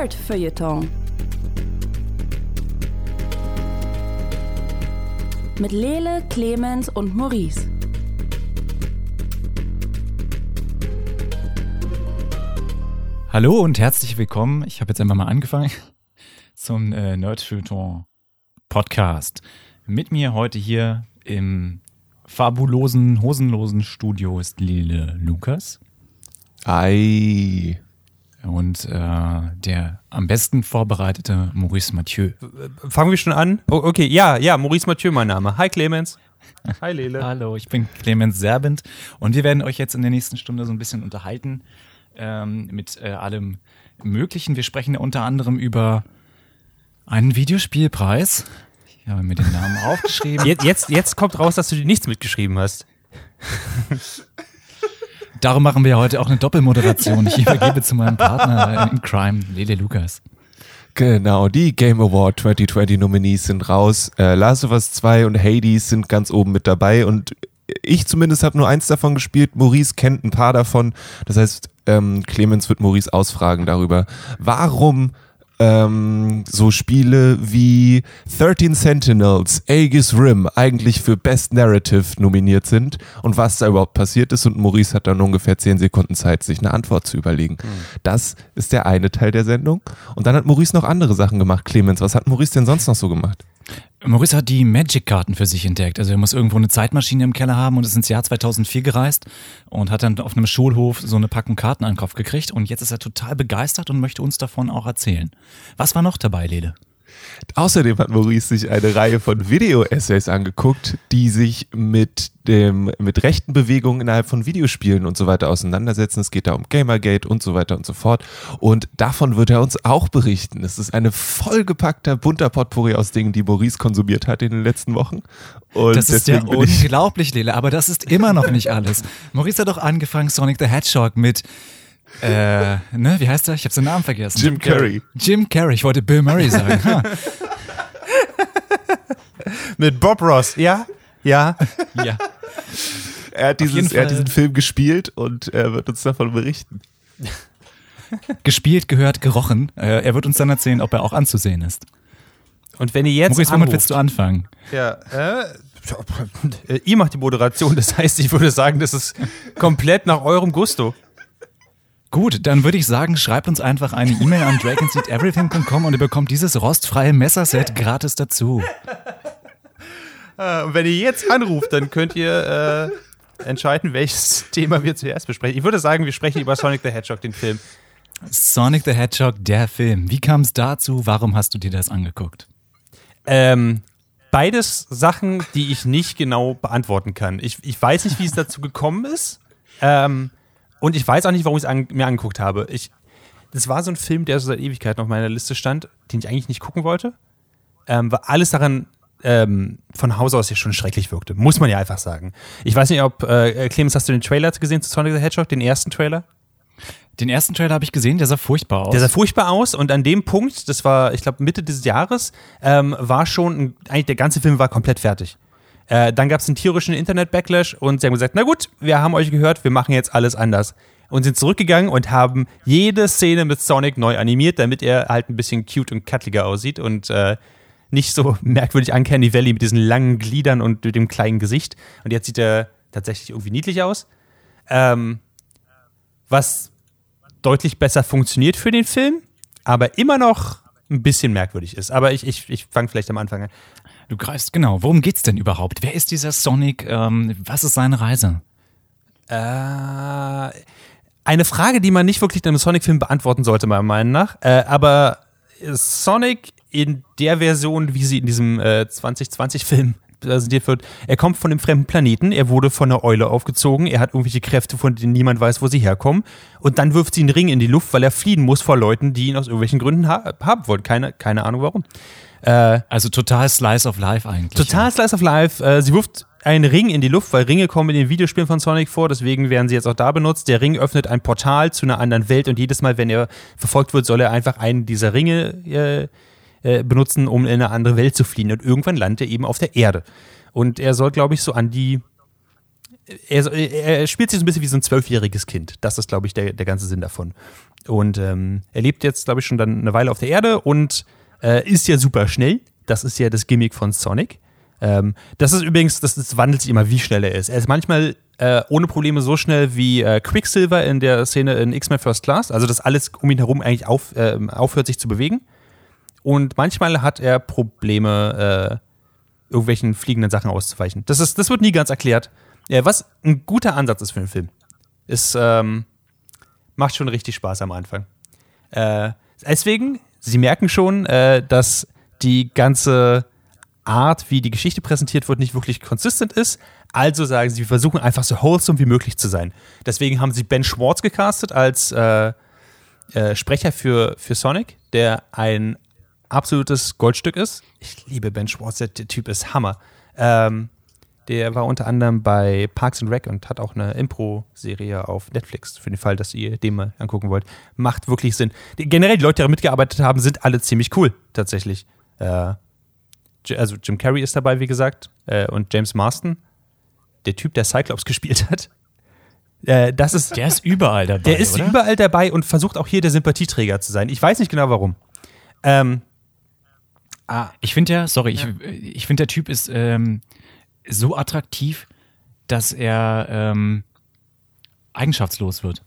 Nerd Feuilleton. Mit Lele, Clemens und Maurice. Hallo und herzlich willkommen. Ich habe jetzt einfach mal angefangen zum äh, Nerd Feuilleton Podcast. Mit mir heute hier im fabulosen, hosenlosen Studio ist Lele Lukas. Ei. Und äh, der am besten vorbereitete Maurice Mathieu. Fangen wir schon an? Oh, okay, ja, ja, Maurice Mathieu mein Name. Hi Clemens. Hi Lele. Hallo, ich bin Clemens Serbent und wir werden euch jetzt in der nächsten Stunde so ein bisschen unterhalten ähm, mit äh, allem Möglichen. Wir sprechen ja unter anderem über einen Videospielpreis. Ich habe mir den Namen aufgeschrieben. Jetzt, jetzt, jetzt kommt raus, dass du dir nichts mitgeschrieben hast. Darum machen wir heute auch eine Doppelmoderation. Ich übergebe zu meinem Partner in Crime, Lele Lukas. Genau, die Game Award 2020 Nominees sind raus. Äh, Last of Us 2 und Hades sind ganz oben mit dabei und ich zumindest habe nur eins davon gespielt. Maurice kennt ein paar davon. Das heißt, ähm, Clemens wird Maurice ausfragen darüber, warum ähm, so Spiele wie 13 Sentinels, Aegis Rim eigentlich für Best Narrative nominiert sind und was da überhaupt passiert ist. Und Maurice hat dann ungefähr 10 Sekunden Zeit, sich eine Antwort zu überlegen. Mhm. Das ist der eine Teil der Sendung. Und dann hat Maurice noch andere Sachen gemacht. Clemens, was hat Maurice denn sonst noch so gemacht? Maurice hat die Magic-Karten für sich entdeckt. Also er muss irgendwo eine Zeitmaschine im Keller haben und ist ins Jahr 2004 gereist und hat dann auf einem Schulhof so eine Packung Karten an den Kopf gekriegt und jetzt ist er total begeistert und möchte uns davon auch erzählen. Was war noch dabei, Lede? Außerdem hat Maurice sich eine Reihe von Video-Essays angeguckt, die sich mit dem, mit rechten Bewegungen innerhalb von Videospielen und so weiter auseinandersetzen. Es geht da um Gamergate und so weiter und so fort. Und davon wird er uns auch berichten. Es ist eine vollgepackter, bunter Potpourri aus Dingen, die Maurice konsumiert hat in den letzten Wochen. Und das ist ja unglaublich, Lele, aber das ist immer noch nicht alles. Maurice hat doch angefangen, Sonic the Hedgehog mit äh, ne, wie heißt er? Ich habe seinen Namen vergessen. Jim Carrey. Jim Carrey, ich wollte Bill Murray sagen. Mit Bob Ross, ja? Ja. ja. Er hat, dieses, er hat diesen Film gespielt und er wird uns davon berichten. Gespielt, gehört, gerochen. Äh, er wird uns dann erzählen, ob er auch anzusehen ist. Und wenn ihr jetzt. Maurice, womit willst du anfangen? Ja, äh, ihr macht die Moderation, das heißt, ich würde sagen, das ist komplett nach eurem Gusto. Gut, dann würde ich sagen, schreibt uns einfach eine E-Mail an dragonseateverything.com und ihr bekommt dieses rostfreie Messerset gratis dazu. Äh, und wenn ihr jetzt anruft, dann könnt ihr äh, entscheiden, welches Thema wir zuerst besprechen. Ich würde sagen, wir sprechen über Sonic the Hedgehog, den Film. Sonic the Hedgehog, der Film. Wie kam es dazu? Warum hast du dir das angeguckt? Ähm, beides Sachen, die ich nicht genau beantworten kann. Ich, ich weiß nicht, wie es dazu gekommen ist. Ähm, und ich weiß auch nicht, warum ich es an, mir angeguckt habe. Ich, das war so ein Film, der so seit Ewigkeit auf meiner Liste stand, den ich eigentlich nicht gucken wollte. Ähm, weil alles daran ähm, von Haus aus ja schon schrecklich wirkte. Muss man ja einfach sagen. Ich weiß nicht, ob, äh, Clemens, hast du den Trailer gesehen zu Sonic the Hedgehog, den ersten Trailer? Den ersten Trailer habe ich gesehen, der sah furchtbar aus. Der sah furchtbar aus und an dem Punkt, das war, ich glaube, Mitte dieses Jahres, ähm, war schon, ein, eigentlich der ganze Film war komplett fertig. Äh, dann gab es einen tierischen Internet-Backlash und sie haben gesagt, na gut, wir haben euch gehört, wir machen jetzt alles anders. Und sind zurückgegangen und haben jede Szene mit Sonic neu animiert, damit er halt ein bisschen cute und cuttliger aussieht und äh, nicht so merkwürdig Uncanny Valley mit diesen langen Gliedern und dem kleinen Gesicht. Und jetzt sieht er tatsächlich irgendwie niedlich aus. Ähm, was deutlich besser funktioniert für den Film, aber immer noch ein bisschen merkwürdig ist. Aber ich, ich, ich fange vielleicht am Anfang an. Du greifst genau. Worum geht's denn überhaupt? Wer ist dieser Sonic? Ähm, was ist seine Reise? Äh, eine Frage, die man nicht wirklich in einem Sonic-Film beantworten sollte, meiner Meinung nach. Äh, aber Sonic in der Version, wie sie in diesem äh, 2020-Film präsentiert wird, er kommt von einem fremden Planeten, er wurde von einer Eule aufgezogen, er hat irgendwelche Kräfte, von denen niemand weiß, wo sie herkommen. Und dann wirft sie einen Ring in die Luft, weil er fliehen muss vor Leuten, die ihn aus irgendwelchen Gründen ha haben wollen. Keine, keine Ahnung warum. Äh, also total Slice of Life eigentlich. Total ja. Slice of Life. Äh, sie wirft einen Ring in die Luft, weil Ringe kommen in den Videospielen von Sonic vor, deswegen werden sie jetzt auch da benutzt. Der Ring öffnet ein Portal zu einer anderen Welt und jedes Mal, wenn er verfolgt wird, soll er einfach einen dieser Ringe äh, äh, benutzen, um in eine andere Welt zu fliehen. Und irgendwann landet er eben auf der Erde. Und er soll, glaube ich, so an die er, er spielt sich so ein bisschen wie so ein zwölfjähriges Kind. Das ist, glaube ich, der, der ganze Sinn davon. Und ähm, er lebt jetzt, glaube ich, schon dann eine Weile auf der Erde und äh, ist ja super schnell. Das ist ja das Gimmick von Sonic. Ähm, das ist übrigens, das, das, wandelt sich immer, wie schnell er ist. Er ist manchmal äh, ohne Probleme so schnell wie äh, Quicksilver in der Szene in X-Men First Class. Also, dass alles um ihn herum eigentlich auf, äh, aufhört, sich zu bewegen. Und manchmal hat er Probleme, äh, irgendwelchen fliegenden Sachen auszuweichen. Das, ist, das wird nie ganz erklärt. Ja, was ein guter Ansatz ist für einen Film. Ist, ähm, macht schon richtig Spaß am Anfang. Äh, deswegen, Sie merken schon, äh, dass die ganze Art, wie die Geschichte präsentiert wird, nicht wirklich konsistent ist. Also sagen sie, wir versuchen einfach so wholesome wie möglich zu sein. Deswegen haben sie Ben Schwartz gecastet als äh, äh, Sprecher für, für Sonic, der ein absolutes Goldstück ist. Ich liebe Ben Schwartz, der Typ ist Hammer. Ähm, der war unter anderem bei Parks and Rec und hat auch eine Impro-Serie auf Netflix, für den Fall, dass ihr den mal angucken wollt. Macht wirklich Sinn. Die, generell, die Leute, die mitgearbeitet haben, sind alle ziemlich cool, tatsächlich. Äh, also Jim Carrey ist dabei, wie gesagt, äh, und James Marston, der Typ, der Cyclops gespielt hat. Äh, das ist, der ist überall dabei. Der ist oder? überall dabei und versucht auch hier der Sympathieträger zu sein. Ich weiß nicht genau warum. Ähm, ah, ich finde ja, sorry, ja. ich, ich finde der Typ ist ähm, so attraktiv, dass er ähm, eigenschaftslos wird.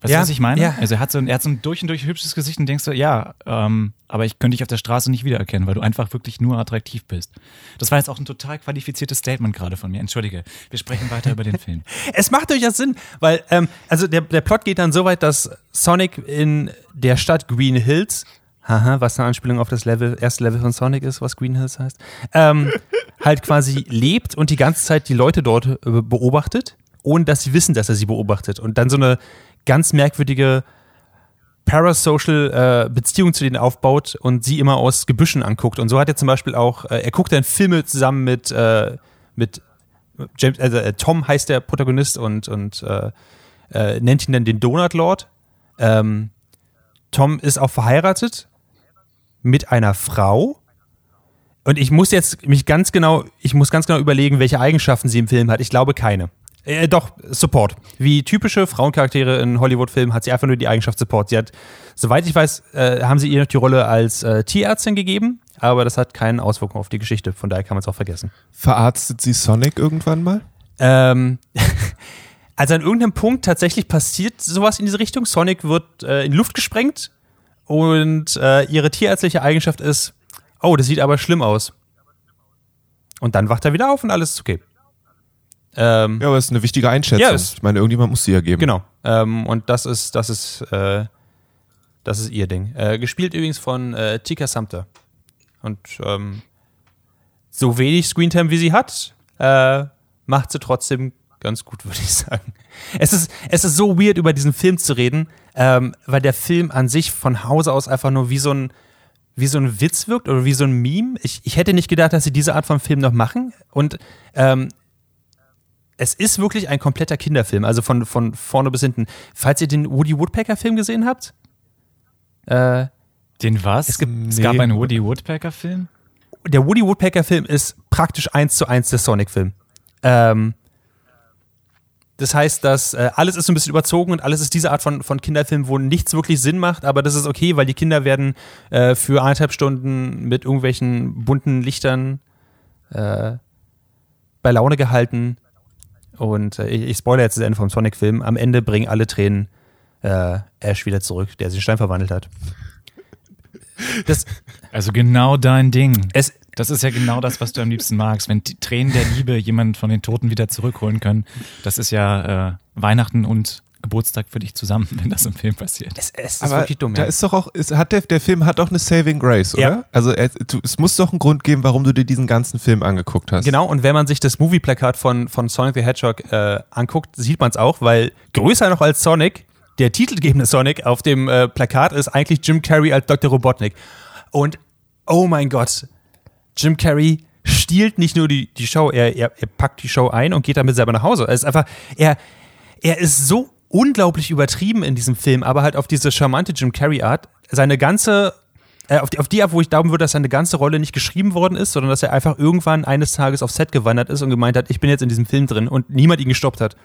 Weißt ja, du, was ich meine? Ja. Also er hat, so ein, er hat so ein durch und durch hübsches Gesicht und denkst du, ja, ähm, aber ich könnte dich auf der Straße nicht wiedererkennen, weil du einfach wirklich nur attraktiv bist. Das war jetzt auch ein total qualifiziertes Statement gerade von mir. Entschuldige, wir sprechen weiter über den Film. Es macht durchaus Sinn, weil, ähm, also der, der Plot geht dann so weit, dass Sonic in der Stadt Green Hills haha, was eine Anspielung auf das Level, erste Level von Sonic ist, was Green Hills heißt, ähm, halt quasi lebt und die ganze Zeit die Leute dort äh, beobachtet, ohne dass sie wissen, dass er sie beobachtet. Und dann so eine ganz merkwürdige parasocial äh, Beziehung zu denen aufbaut und sie immer aus Gebüschen anguckt. Und so hat er zum Beispiel auch, äh, er guckt dann Filme zusammen mit, äh, mit James, also äh, Tom heißt der Protagonist und, und äh, nennt ihn dann den Donut Lord. Ähm, Tom ist auch verheiratet mit einer Frau. Und ich muss jetzt mich ganz genau, ich muss ganz genau überlegen, welche Eigenschaften sie im Film hat. Ich glaube keine. Äh, doch, Support. Wie typische Frauencharaktere in Hollywood-Filmen hat sie einfach nur die Eigenschaft Support. Sie hat, soweit ich weiß, äh, haben sie ihr noch die Rolle als äh, Tierärztin gegeben, aber das hat keinen Auswirkungen auf die Geschichte. Von daher kann man es auch vergessen. Verarztet sie Sonic irgendwann mal? Ähm, also an irgendeinem Punkt tatsächlich passiert sowas in diese Richtung. Sonic wird äh, in Luft gesprengt und äh, ihre tierärztliche Eigenschaft ist, oh, das sieht aber schlimm aus. Und dann wacht er wieder auf und alles ist okay. Ähm, ja, aber es ist eine wichtige Einschätzung. Ja, ich meine, irgendjemand muss sie ja geben. Genau. Ähm, und das ist, das ist, äh, das ist ihr Ding. Äh, gespielt übrigens von äh, Tika Sumter. Und ähm, so wenig Screentime wie sie hat, äh, macht sie trotzdem ganz gut, würde ich sagen. Es ist, es ist so weird, über diesen Film zu reden, ähm, weil der Film an sich von Hause aus einfach nur wie so ein, wie so ein Witz wirkt oder wie so ein Meme. Ich, ich hätte nicht gedacht, dass sie diese Art von Film noch machen. Und ähm, es ist wirklich ein kompletter Kinderfilm, also von, von vorne bis hinten. Falls ihr den Woody Woodpecker-Film gesehen habt? Äh, den was? Es, gibt, nee. es gab einen Woody Woodpecker-Film? Der Woody Woodpecker-Film ist praktisch eins zu eins der Sonic-Film. Ähm, das heißt, dass äh, alles ist so ein bisschen überzogen und alles ist diese Art von, von Kinderfilm, wo nichts wirklich Sinn macht, aber das ist okay, weil die Kinder werden äh, für eineinhalb Stunden mit irgendwelchen bunten Lichtern äh, bei Laune gehalten und äh, ich, ich spoilere jetzt das Ende vom Sonic-Film. Am Ende bringen alle Tränen äh, Ash wieder zurück, der sich in Stein verwandelt hat. Das, also genau dein Ding. Es, das ist ja genau das, was du am liebsten magst. Wenn die Tränen der Liebe jemanden von den Toten wieder zurückholen können, das ist ja äh, Weihnachten und Geburtstag für dich zusammen, wenn das im Film passiert. Es, es ist Aber wirklich dumm. Da ja. ist doch auch, ist, hat der, der Film hat doch eine Saving Grace, oder? Ja. Also es, es muss doch einen Grund geben, warum du dir diesen ganzen Film angeguckt hast. Genau, und wenn man sich das Movie-Plakat von, von Sonic the Hedgehog äh, anguckt, sieht man es auch, weil größer noch als Sonic, der titelgebende Sonic auf dem äh, Plakat ist eigentlich Jim Carrey als Dr. Robotnik. Und oh mein Gott, Jim Carrey stiehlt nicht nur die, die Show, er, er, er packt die Show ein und geht damit selber nach Hause. Er ist einfach, er, er ist so unglaublich übertrieben in diesem Film, aber halt auf diese charmante Jim Carrey-Art. Seine ganze äh, auf, die, auf die Art, wo ich glauben würde, dass seine ganze Rolle nicht geschrieben worden ist, sondern dass er einfach irgendwann eines Tages aufs Set gewandert ist und gemeint hat, ich bin jetzt in diesem Film drin und niemand ihn gestoppt hat.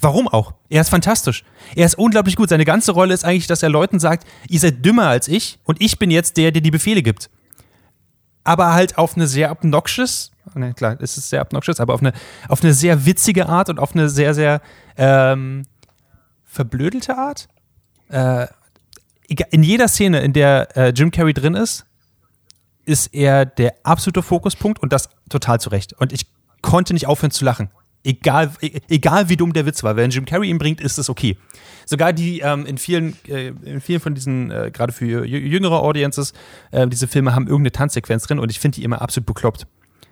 Warum auch? Er ist fantastisch. Er ist unglaublich gut. Seine ganze Rolle ist eigentlich, dass er Leuten sagt, ihr seid dümmer als ich und ich bin jetzt der, der die Befehle gibt. Aber halt auf eine sehr obnoxious, ne, klar, es ist sehr obnoxious, aber auf eine, auf eine sehr witzige Art und auf eine sehr, sehr ähm, verblödelte Art. Äh, in jeder Szene, in der äh, Jim Carrey drin ist, ist er der absolute Fokuspunkt und das total zu Recht. Und ich konnte nicht aufhören zu lachen. Egal, e- egal wie dumm der Witz war. Wenn Jim Carrey ihn bringt, ist es okay. Sogar die ähm, in, vielen, äh, in vielen von diesen, äh, gerade für jü- jüngere Audiences, äh, diese Filme haben irgendeine Tanzsequenz drin und ich finde die immer absolut bekloppt.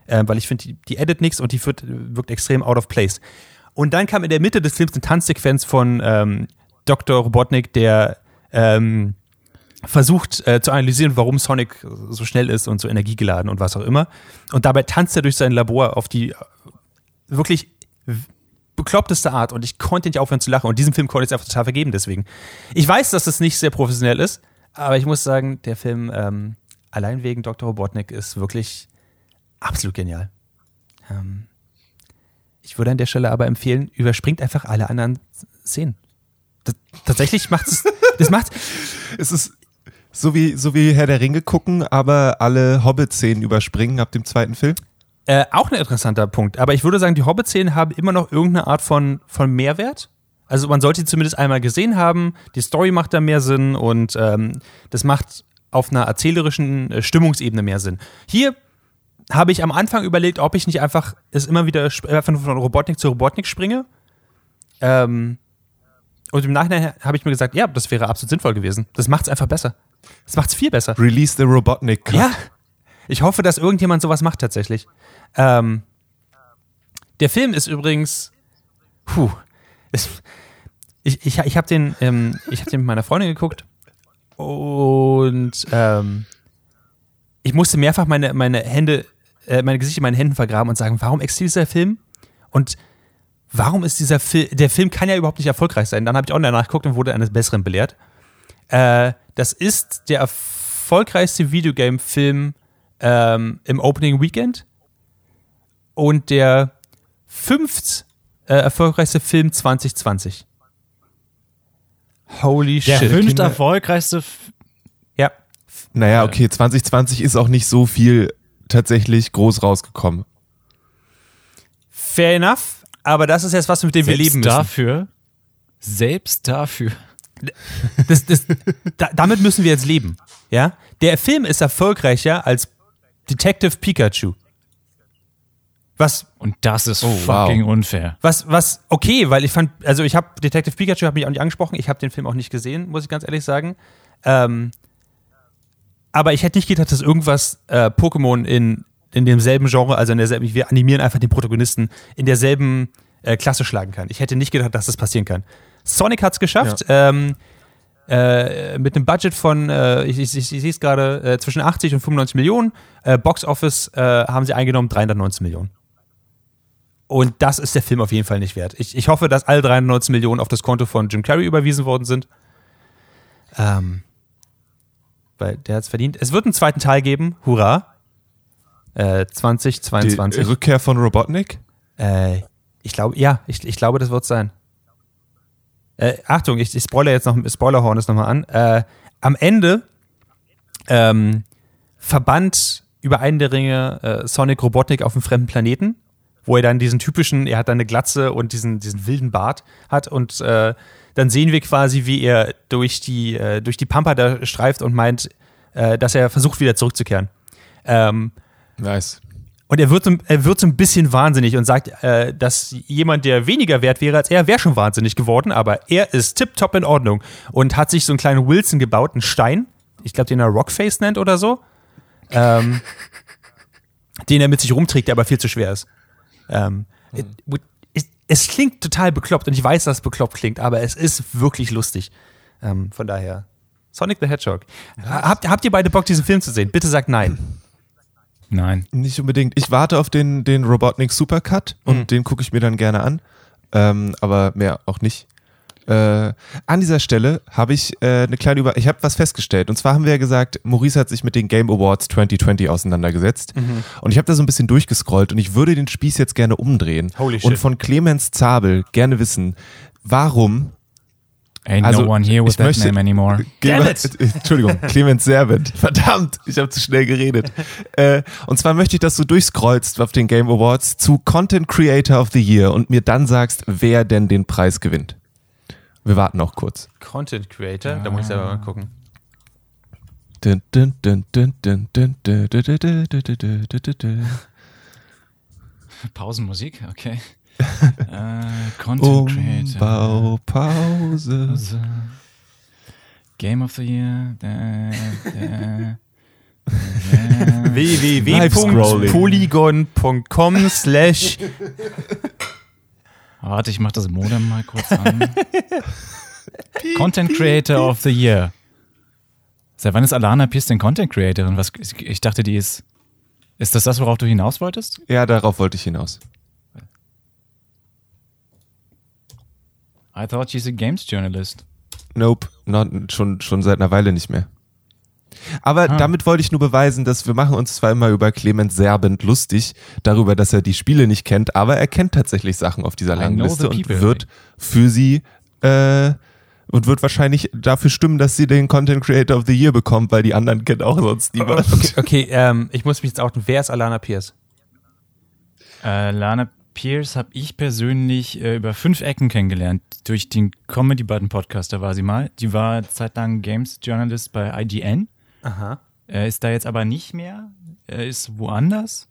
Äh, weil ich finde, die, die edit nichts und die wird, wirkt extrem out of place. Und dann kam in der Mitte des Films eine Tanzsequenz von ähm, Dr. Robotnik, der ähm, versucht äh, zu analysieren, warum Sonic so schnell ist und so energiegeladen und was auch immer. Und dabei tanzt er durch sein Labor auf die äh, wirklich bekloppteste Art und ich konnte nicht aufhören zu lachen. Und diesen Film konnte ich jetzt einfach total vergeben deswegen. Ich weiß, dass es nicht sehr professionell ist, aber ich muss sagen, der Film ähm, allein wegen Dr. Robotnik ist wirklich absolut genial. Ähm, ich würde an der Stelle aber empfehlen, überspringt einfach alle anderen Szenen. Das, tatsächlich macht es, das macht, Es ist so wie, so wie Herr der Ringe gucken, aber alle Hobbit-Szenen überspringen ab dem zweiten Film. Äh, auch ein interessanter Punkt. Aber ich würde sagen, die Hobbit-Szenen haben immer noch irgendeine Art von, von Mehrwert. Also man sollte sie zumindest einmal gesehen haben. Die Story macht da mehr Sinn und ähm, das macht auf einer erzählerischen äh, Stimmungsebene mehr Sinn. Hier habe ich am Anfang überlegt, ob ich nicht einfach es immer wieder einfach nur von Robotnik zu Robotnik springe. Ähm, und im Nachhinein habe ich mir gesagt, ja, das wäre absolut sinnvoll gewesen. Das macht es einfach besser. Das macht es viel besser. Release the Robotnik. Cut. Ja. Ich hoffe, dass irgendjemand sowas macht tatsächlich. Ähm, der Film ist übrigens. Puh. Es, ich ich, ich habe den, ähm, hab den mit meiner Freundin geguckt und ähm, ich musste mehrfach meine, meine Hände, äh, meine Gesichter in meinen Händen vergraben und sagen, warum existiert dieser Film? Und warum ist dieser Film, der Film kann ja überhaupt nicht erfolgreich sein. Dann habe ich auch danach geguckt und wurde eines Besseren belehrt. Äh, das ist der erfolgreichste Videogame-Film ähm, im Opening Weekend und der fünft äh, erfolgreichste Film 2020. Holy Der shit. fünft Kinder- erfolgreichste. F Ja, Naja, okay, 2020 ist auch nicht so viel tatsächlich groß rausgekommen. fair enough, aber das ist jetzt was, mit dem wir selbst leben müssen. dafür. Selbst dafür. Das, das, da, damit müssen wir jetzt leben. Ja? Der Film ist erfolgreicher als Detective Pikachu. Was Und das ist Oh, wow. fucking unfair. Was, was, okay, weil ich fand, also ich habe Detective Pikachu hat mich auch nicht angesprochen, ich habe den Film auch nicht gesehen, muss ich ganz ehrlich sagen. Ähm, aber ich hätte nicht gedacht, dass irgendwas äh, Pokémon in, in demselben Genre, also in derselben, wir animieren einfach den Protagonisten, in derselben äh, Klasse schlagen kann. Ich hätte nicht gedacht, dass das passieren kann. Sonic hat es geschafft, ähm, äh, mit einem Budget von, äh, ich, ich, ich, ich sehe es gerade, äh, zwischen 80 und 95 Millionen. Äh, Box Office äh, haben sie eingenommen 319 Millionen. Und das ist der Film auf jeden Fall nicht wert. Ich, ich hoffe, dass alle 319 Millionen auf das Konto von Jim Carrey überwiesen worden sind. Ähm, weil der hat es verdient. Es wird einen zweiten Teil geben. Hurra. Äh, Die 2022. Rückkehr von Robotnik? Äh, ich glaube, ja, ich, ich glaube, das wird sein. Äh, Achtung, ich, ich spoilere jetzt noch, Spoilerhorn ist nochmal an. Äh, am Ende ähm, verbannt über einen der Ringe äh, Sonic Robotnik auf einem fremden Planeten, wo er dann diesen typischen, er hat dann eine Glatze und diesen, diesen wilden Bart hat und äh, dann sehen wir quasi, wie er durch die, äh, durch die Pampa da streift und meint, äh, dass er versucht, wieder zurückzukehren. Ähm, Nice. Und er wird, so- er wird so ein bisschen wahnsinnig und sagt, äh, dass jemand, der weniger wert wäre als er, wäre schon wahnsinnig geworden, aber er ist tipptopp in Ordnung und hat sich so einen kleinen Wilson gebaut, einen Stein, ich glaube, den er Rockface nennt oder so, ähm, den er mit sich rumträgt, der aber viel zu schwer ist. Ähm, es, es klingt total bekloppt und ich weiß, dass es bekloppt klingt, aber es ist wirklich lustig. Ähm, von daher, Sonic the Hedgehog. Habt, habt ihr beide Bock, diesen Film zu sehen? Bitte sagt nein. Nein. Nicht unbedingt. Ich warte auf den, den Robotnik Supercut und Mhm. den gucke ich mir dann gerne an. Ähm, aber mehr auch nicht. Äh, an dieser Stelle habe ich äh, eine kleine Über ich habe was festgestellt und zwar haben wir ja gesagt, Maurice hat sich mit den Game Awards 2020 auseinandergesetzt Mhm. und ich habe da so ein bisschen durchgescrollt und ich würde den Spieß jetzt gerne umdrehen Holy und shit. von Clemens Zabel gerne wissen, warum Ain't also, no one here with that möchte, name anymore. Clemens, Entschuldigung, Clemens Servant. Verdammt, ich habe zu schnell geredet. Äh, und zwar möchte ich, dass du durchscrollst auf den Game Awards zu Content Creator of the Year und mir dann sagst, wer denn den Preis gewinnt. Wir warten auch kurz. Content Creator? Ah. Da muss ich selber mal gucken. Pausenmusik, okay äh, Content Creator. Umbaupause. Also, Game of the Year. Da, da, da. www.polygon.com slash Warte, ich mach das Modem mal kurz an. Content Creator of the Year. Seit wann ist Alana Pierce denn Content Creatorin? Was, ich dachte, die ist. Ist das das, worauf du hinaus wolltest? Ja, darauf wollte ich hinaus. I thought she's a Games Journalist. Nope, not, schon, schon seit einer Weile nicht mehr. Aber Ah. damit wollte ich nur beweisen, dass wir machen uns zwar immer über Clemens Serbent lustig, darüber, dass er die Spiele nicht kennt, aber er kennt tatsächlich Sachen auf dieser langen Liste und wird für sie äh, und wird wahrscheinlich dafür stimmen, dass sie den Content Creator of the Year bekommt, weil die anderen kennt auch sonst niemand. Okay, okay ähm, ich muss mich jetzt outen. Wer ist Alana Pierce? Äh, Lana Pierce habe ich persönlich äh, über fünf Ecken kennengelernt. Durch den Comedy Button Podcast, da war sie mal. Die war zeitlang Games Journalist bei IGN. Aha. Er ist da jetzt aber nicht mehr. Er ist woanders.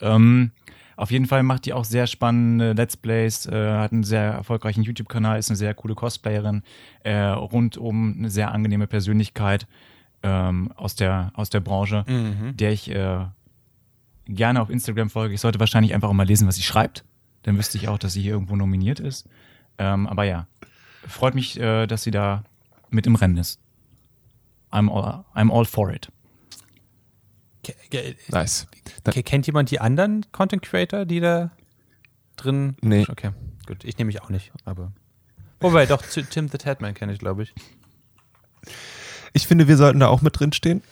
Ähm, auf jeden Fall macht die auch sehr spannende Let's Plays, äh, hat einen sehr erfolgreichen YouTube-Kanal, ist eine sehr coole Cosplayerin, äh, rundum eine sehr angenehme Persönlichkeit ähm, aus, der, aus der Branche, der ich äh, gerne auf Instagram folge. Ich sollte wahrscheinlich einfach auch mal lesen, was sie schreibt. Dann wüsste ich auch, dass sie hier irgendwo nominiert ist. Ähm, aber ja, freut mich, äh, dass sie da mit im Rennen ist. I'm all, I'm all for it. Nice. ke- Kennt jemand die anderen Content Creator, die da drin? Nee. Okay, gut. Ich nehme mich auch nicht, aber. Wobei, doch, Tim the Tatman kenne ich, glaube ich. Ich finde, wir sollten da auch mit drin stehen.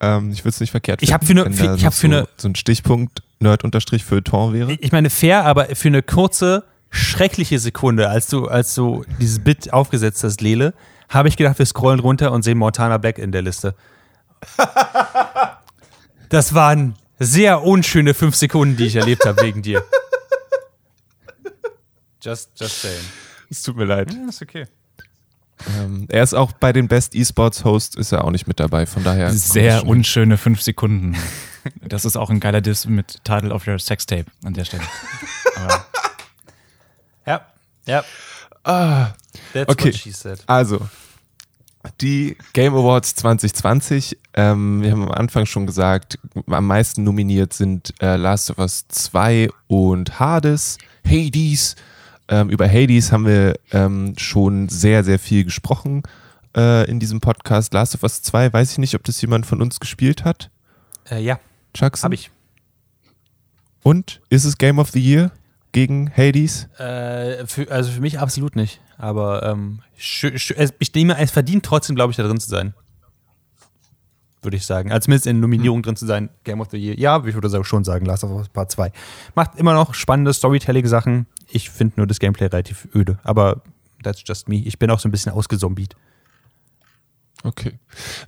Ähm, ich würde es nicht verkehrt Ich hab finden, für ne- wenn für- ich hab für so, ne- so ein Stichpunkt Nerd-Feuilleton wäre. Ich meine, fair, aber für eine kurze, schreckliche Sekunde, als du, als du dieses Bit aufgesetzt hast, Lele, habe ich gedacht, wir scrollen runter und sehen Montana Black in der Liste. Das waren sehr unschöne fünf Sekunden, die ich erlebt habe wegen dir. Just, just saying. Es tut mir leid. Ja, ist okay. Ähm, er ist auch bei den Best Esports Hosts ist er auch nicht mit dabei, von daher. Sehr unschöne fünf Sekunden. Das ist auch ein geiler Diss mit Title of Your Sextape an der Stelle. Aber Ja, ja. Ah, That's Okay. what she said. also, die Game Awards 2020, ähm, wir haben am Anfang schon gesagt, am meisten nominiert sind äh, Last of Us 2 und Hades, Hades. Ähm, über Hades haben wir ähm, schon sehr, sehr viel gesprochen äh, in diesem Podcast. Last of Us 2, weiß ich nicht, ob das jemand von uns gespielt hat. Äh, ja, Jackson? habe ich. Und ist es Game of the Year gegen Hades? Äh, für, also für mich absolut nicht. Aber ähm, ich nehme, es verdient trotzdem, glaube ich, da drin zu sein. Würde ich sagen. Also zumindest in Nominierung drin zu sein. Game of the Year. Ja, ich würde schon sagen, Last of Us Part 2. Macht immer noch spannende Storytelling-Sachen. Ich finde nur das Gameplay relativ öde. Aber that's just me. Ich bin auch so ein bisschen ausgesombiet. Okay.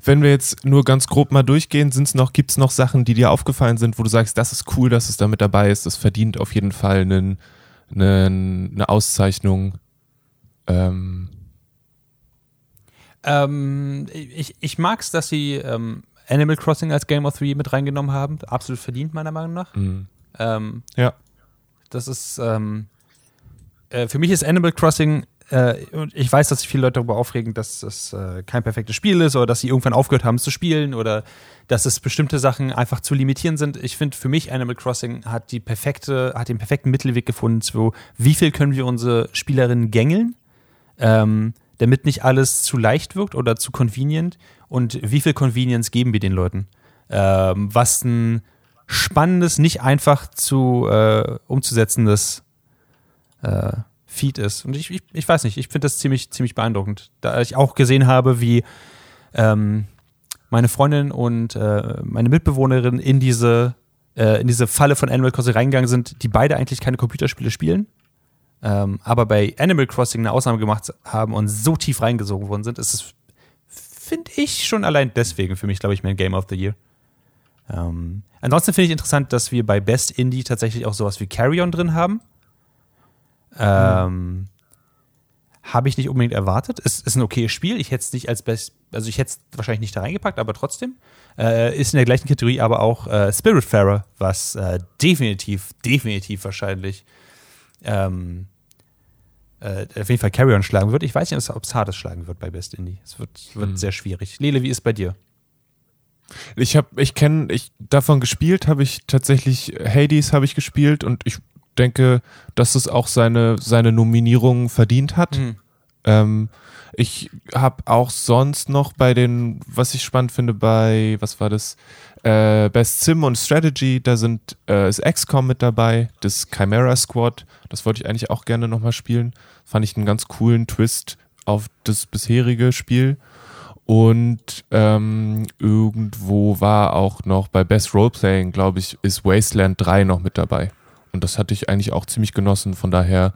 Wenn wir jetzt nur ganz grob mal durchgehen, sind's noch, gibt's noch Sachen, die dir aufgefallen sind, wo du sagst, das ist cool, dass es da mit dabei ist, das verdient auf jeden Fall einen, einen, eine Auszeichnung. Ähm, Ähm, ich ich mag es, dass sie ähm, Animal Crossing als Game of Year mit reingenommen haben. Absolut verdient, meiner Meinung nach. mh. Ähm, ja. Das ist, ähm, äh, für mich ist Animal Crossing, äh, und ich weiß, dass sich viele Leute darüber aufregen, dass es äh, kein perfektes Spiel ist oder dass sie irgendwann aufgehört haben zu spielen oder dass es bestimmte Sachen einfach zu limitieren sind. Ich finde, für mich Animal Crossing hat die perfekte, hat den perfekten Mittelweg gefunden zu, wie viel können wir unsere Spielerinnen gängeln, ähm, damit nicht alles zu leicht wirkt oder zu convenient und wie viel Convenience geben wir den Leuten. Ähm, was ein spannendes, nicht einfach zu äh, umzusetzendes äh, Feed ist. Und ich, ich, ich weiß nicht, ich finde das ziemlich, ziemlich beeindruckend. Da ich auch gesehen habe, wie ähm, meine Freundin und äh, meine Mitbewohnerin in diese, äh, in diese Falle von Animal Crossing reingegangen sind, die beide eigentlich keine Computerspiele spielen, ähm, aber bei Animal Crossing eine Ausnahme gemacht haben und so tief reingesogen worden sind, ist es, finde ich, schon allein deswegen für mich, glaube ich, mein Game of the Year. Ähm, ansonsten finde ich interessant, dass wir bei Best Indie tatsächlich auch sowas wie Carry-On drin haben. Ähm, Habe ich nicht unbedingt erwartet. Es ist ein okayes Spiel. Ich hätte es nicht als Best, also ich hätte es wahrscheinlich nicht da reingepackt, aber trotzdem. Äh, ist in der gleichen Kategorie aber auch äh, Spiritfarer, was äh, definitiv, definitiv wahrscheinlich ähm, äh, auf jeden Fall Carry-On schlagen wird. Ich weiß nicht, ob es Hades schlagen wird bei Best Indie. Es wird, wird sehr schwierig. Lele, wie ist bei dir? Ich habe, ich kenne, ich davon gespielt, habe ich tatsächlich Hades habe ich gespielt und ich denke, dass es auch seine seine Nominierung verdient hat. Mhm. Ähm, ich habe auch sonst noch bei den, was ich spannend finde, bei, was war das? Äh, Best Sim und Strategy, da sind, äh, ist XCOM mit dabei, das Chimera Squad, das wollte ich eigentlich auch gerne nochmal spielen. Fand ich einen ganz coolen Twist auf das bisherige Spiel. Und ähm, irgendwo war auch noch bei Best Roleplaying, glaube ich, ist Wasteland 3 noch mit dabei. Und das hatte ich eigentlich auch ziemlich genossen. Von daher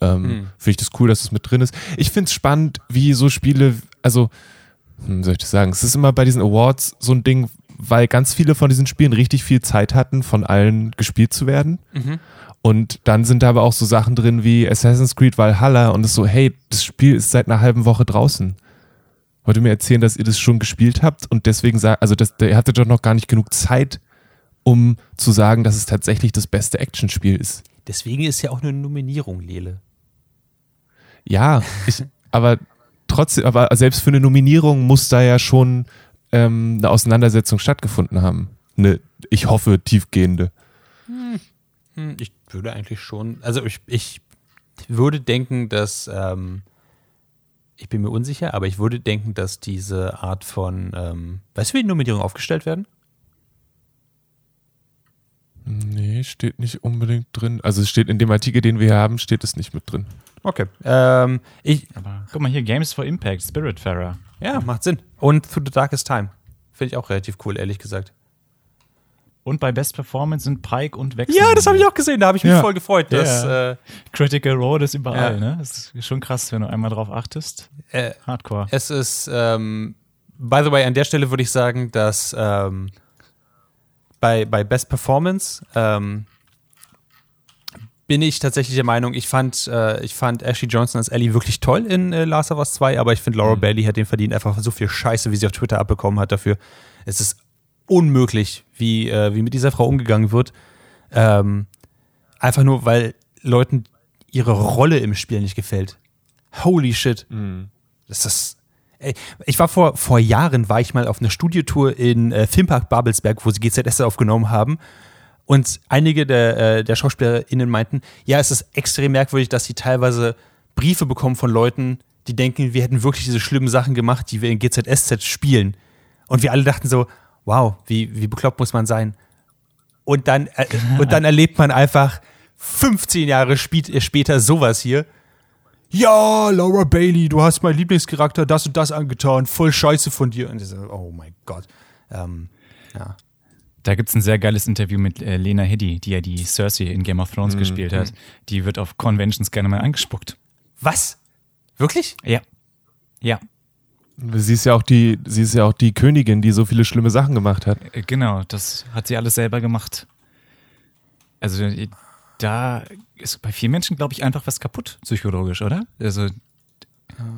ähm, Hm. finde ich das cool, dass es mit drin ist. Ich finde es spannend, wie so Spiele, also, hm, soll ich das sagen? Es ist immer bei diesen Awards so ein Ding, weil ganz viele von diesen Spielen richtig viel Zeit hatten, von allen gespielt zu werden. Mhm. Und dann sind da aber auch so Sachen drin wie Assassin's Creed Valhalla und es so, hey, das Spiel ist seit einer halben Woche draußen. Wollt ihr mir erzählen, dass ihr das schon gespielt habt und deswegen sagt, also das, ihr hattet doch noch gar nicht genug Zeit, um zu sagen, dass es tatsächlich das beste Actionspiel ist. Deswegen ist ja auch eine Nominierung, Lele. Ja, ich, aber trotzdem, aber selbst für eine Nominierung muss da ja schon ähm, eine Auseinandersetzung stattgefunden haben. Eine, ich hoffe, tiefgehende. Hm, Ich würde eigentlich schon, also ich, ich würde denken, dass, ähm, ich bin mir unsicher, aber ich würde denken, dass diese Art von, ähm, weißt du, wie die Nominierungen aufgestellt werden? Nee, steht nicht unbedingt drin. Also es steht in dem Artikel, den wir hier haben, steht es nicht mit drin. Okay. Ähm, ich, Aber guck mal hier, Games for Impact, Spiritfarer. ja, macht Sinn. Und Through the Darkest Time. Finde ich auch relativ cool, ehrlich gesagt. Und bei Best Performance sind Pike und Wechsel. Ja, das habe ich auch gesehen. Da habe ich mich Ja. voll gefreut. Dass, Ja. äh, Critical Role ist überall, Ja. ne? Das ist schon krass, wenn du einmal drauf achtest. äh, Hardcore. es ist, ähm, by the way, an der Stelle würde ich sagen, dass ähm, bei, bei Best Performance ähm, bin ich tatsächlich der Meinung, ich fand, äh, ich fand Ashley Johnson als Ellie wirklich toll in äh, Last of Us 2, aber ich finde, Laura Bailey hat den verdient, einfach so viel Scheiße, wie sie auf Twitter abbekommen hat dafür. Es ist unmöglich, wie, äh, wie mit dieser Frau umgegangen wird. Ähm, einfach nur, weil Leuten ihre Rolle im Spiel nicht gefällt. Holy shit. Das ist. Ey, ich war vor, vor Jahren, war ich mal auf einer Studiotour in äh, Filmpark Babelsberg, wo sie GZS aufgenommen haben. Und einige der, äh, der SchauspielerInnen meinten, ja, es ist extrem merkwürdig, dass sie teilweise Briefe bekommen von Leuten, die denken, wir hätten wirklich diese schlimmen Sachen gemacht, die wir in GZSZ spielen. Und wir alle dachten so, wow, wie, wie bekloppt muss man sein? Und dann, äh, und dann erlebt man einfach 15 Jahre spät, äh, später sowas hier. Ja, Laura Bailey, du hast meinen Lieblingscharakter das und das angetan, voll scheiße von dir. Und ich so, oh mein Gott. Ähm, ja. Da gibt es ein sehr geiles Interview mit äh, Lena Headey, die ja die Cersei in Game of Thrones gespielt hat. Die wird auf Conventions gerne mal angespuckt. Was? Wirklich? Ja. Ja, Sie ist ja auch die, sie ist ja auch die Königin, die so viele schlimme Sachen gemacht hat. äh, genau. Das hat sie alles selber gemacht. Also äh, da ist bei vielen Menschen, glaube ich, einfach was kaputt, psychologisch, oder? Also,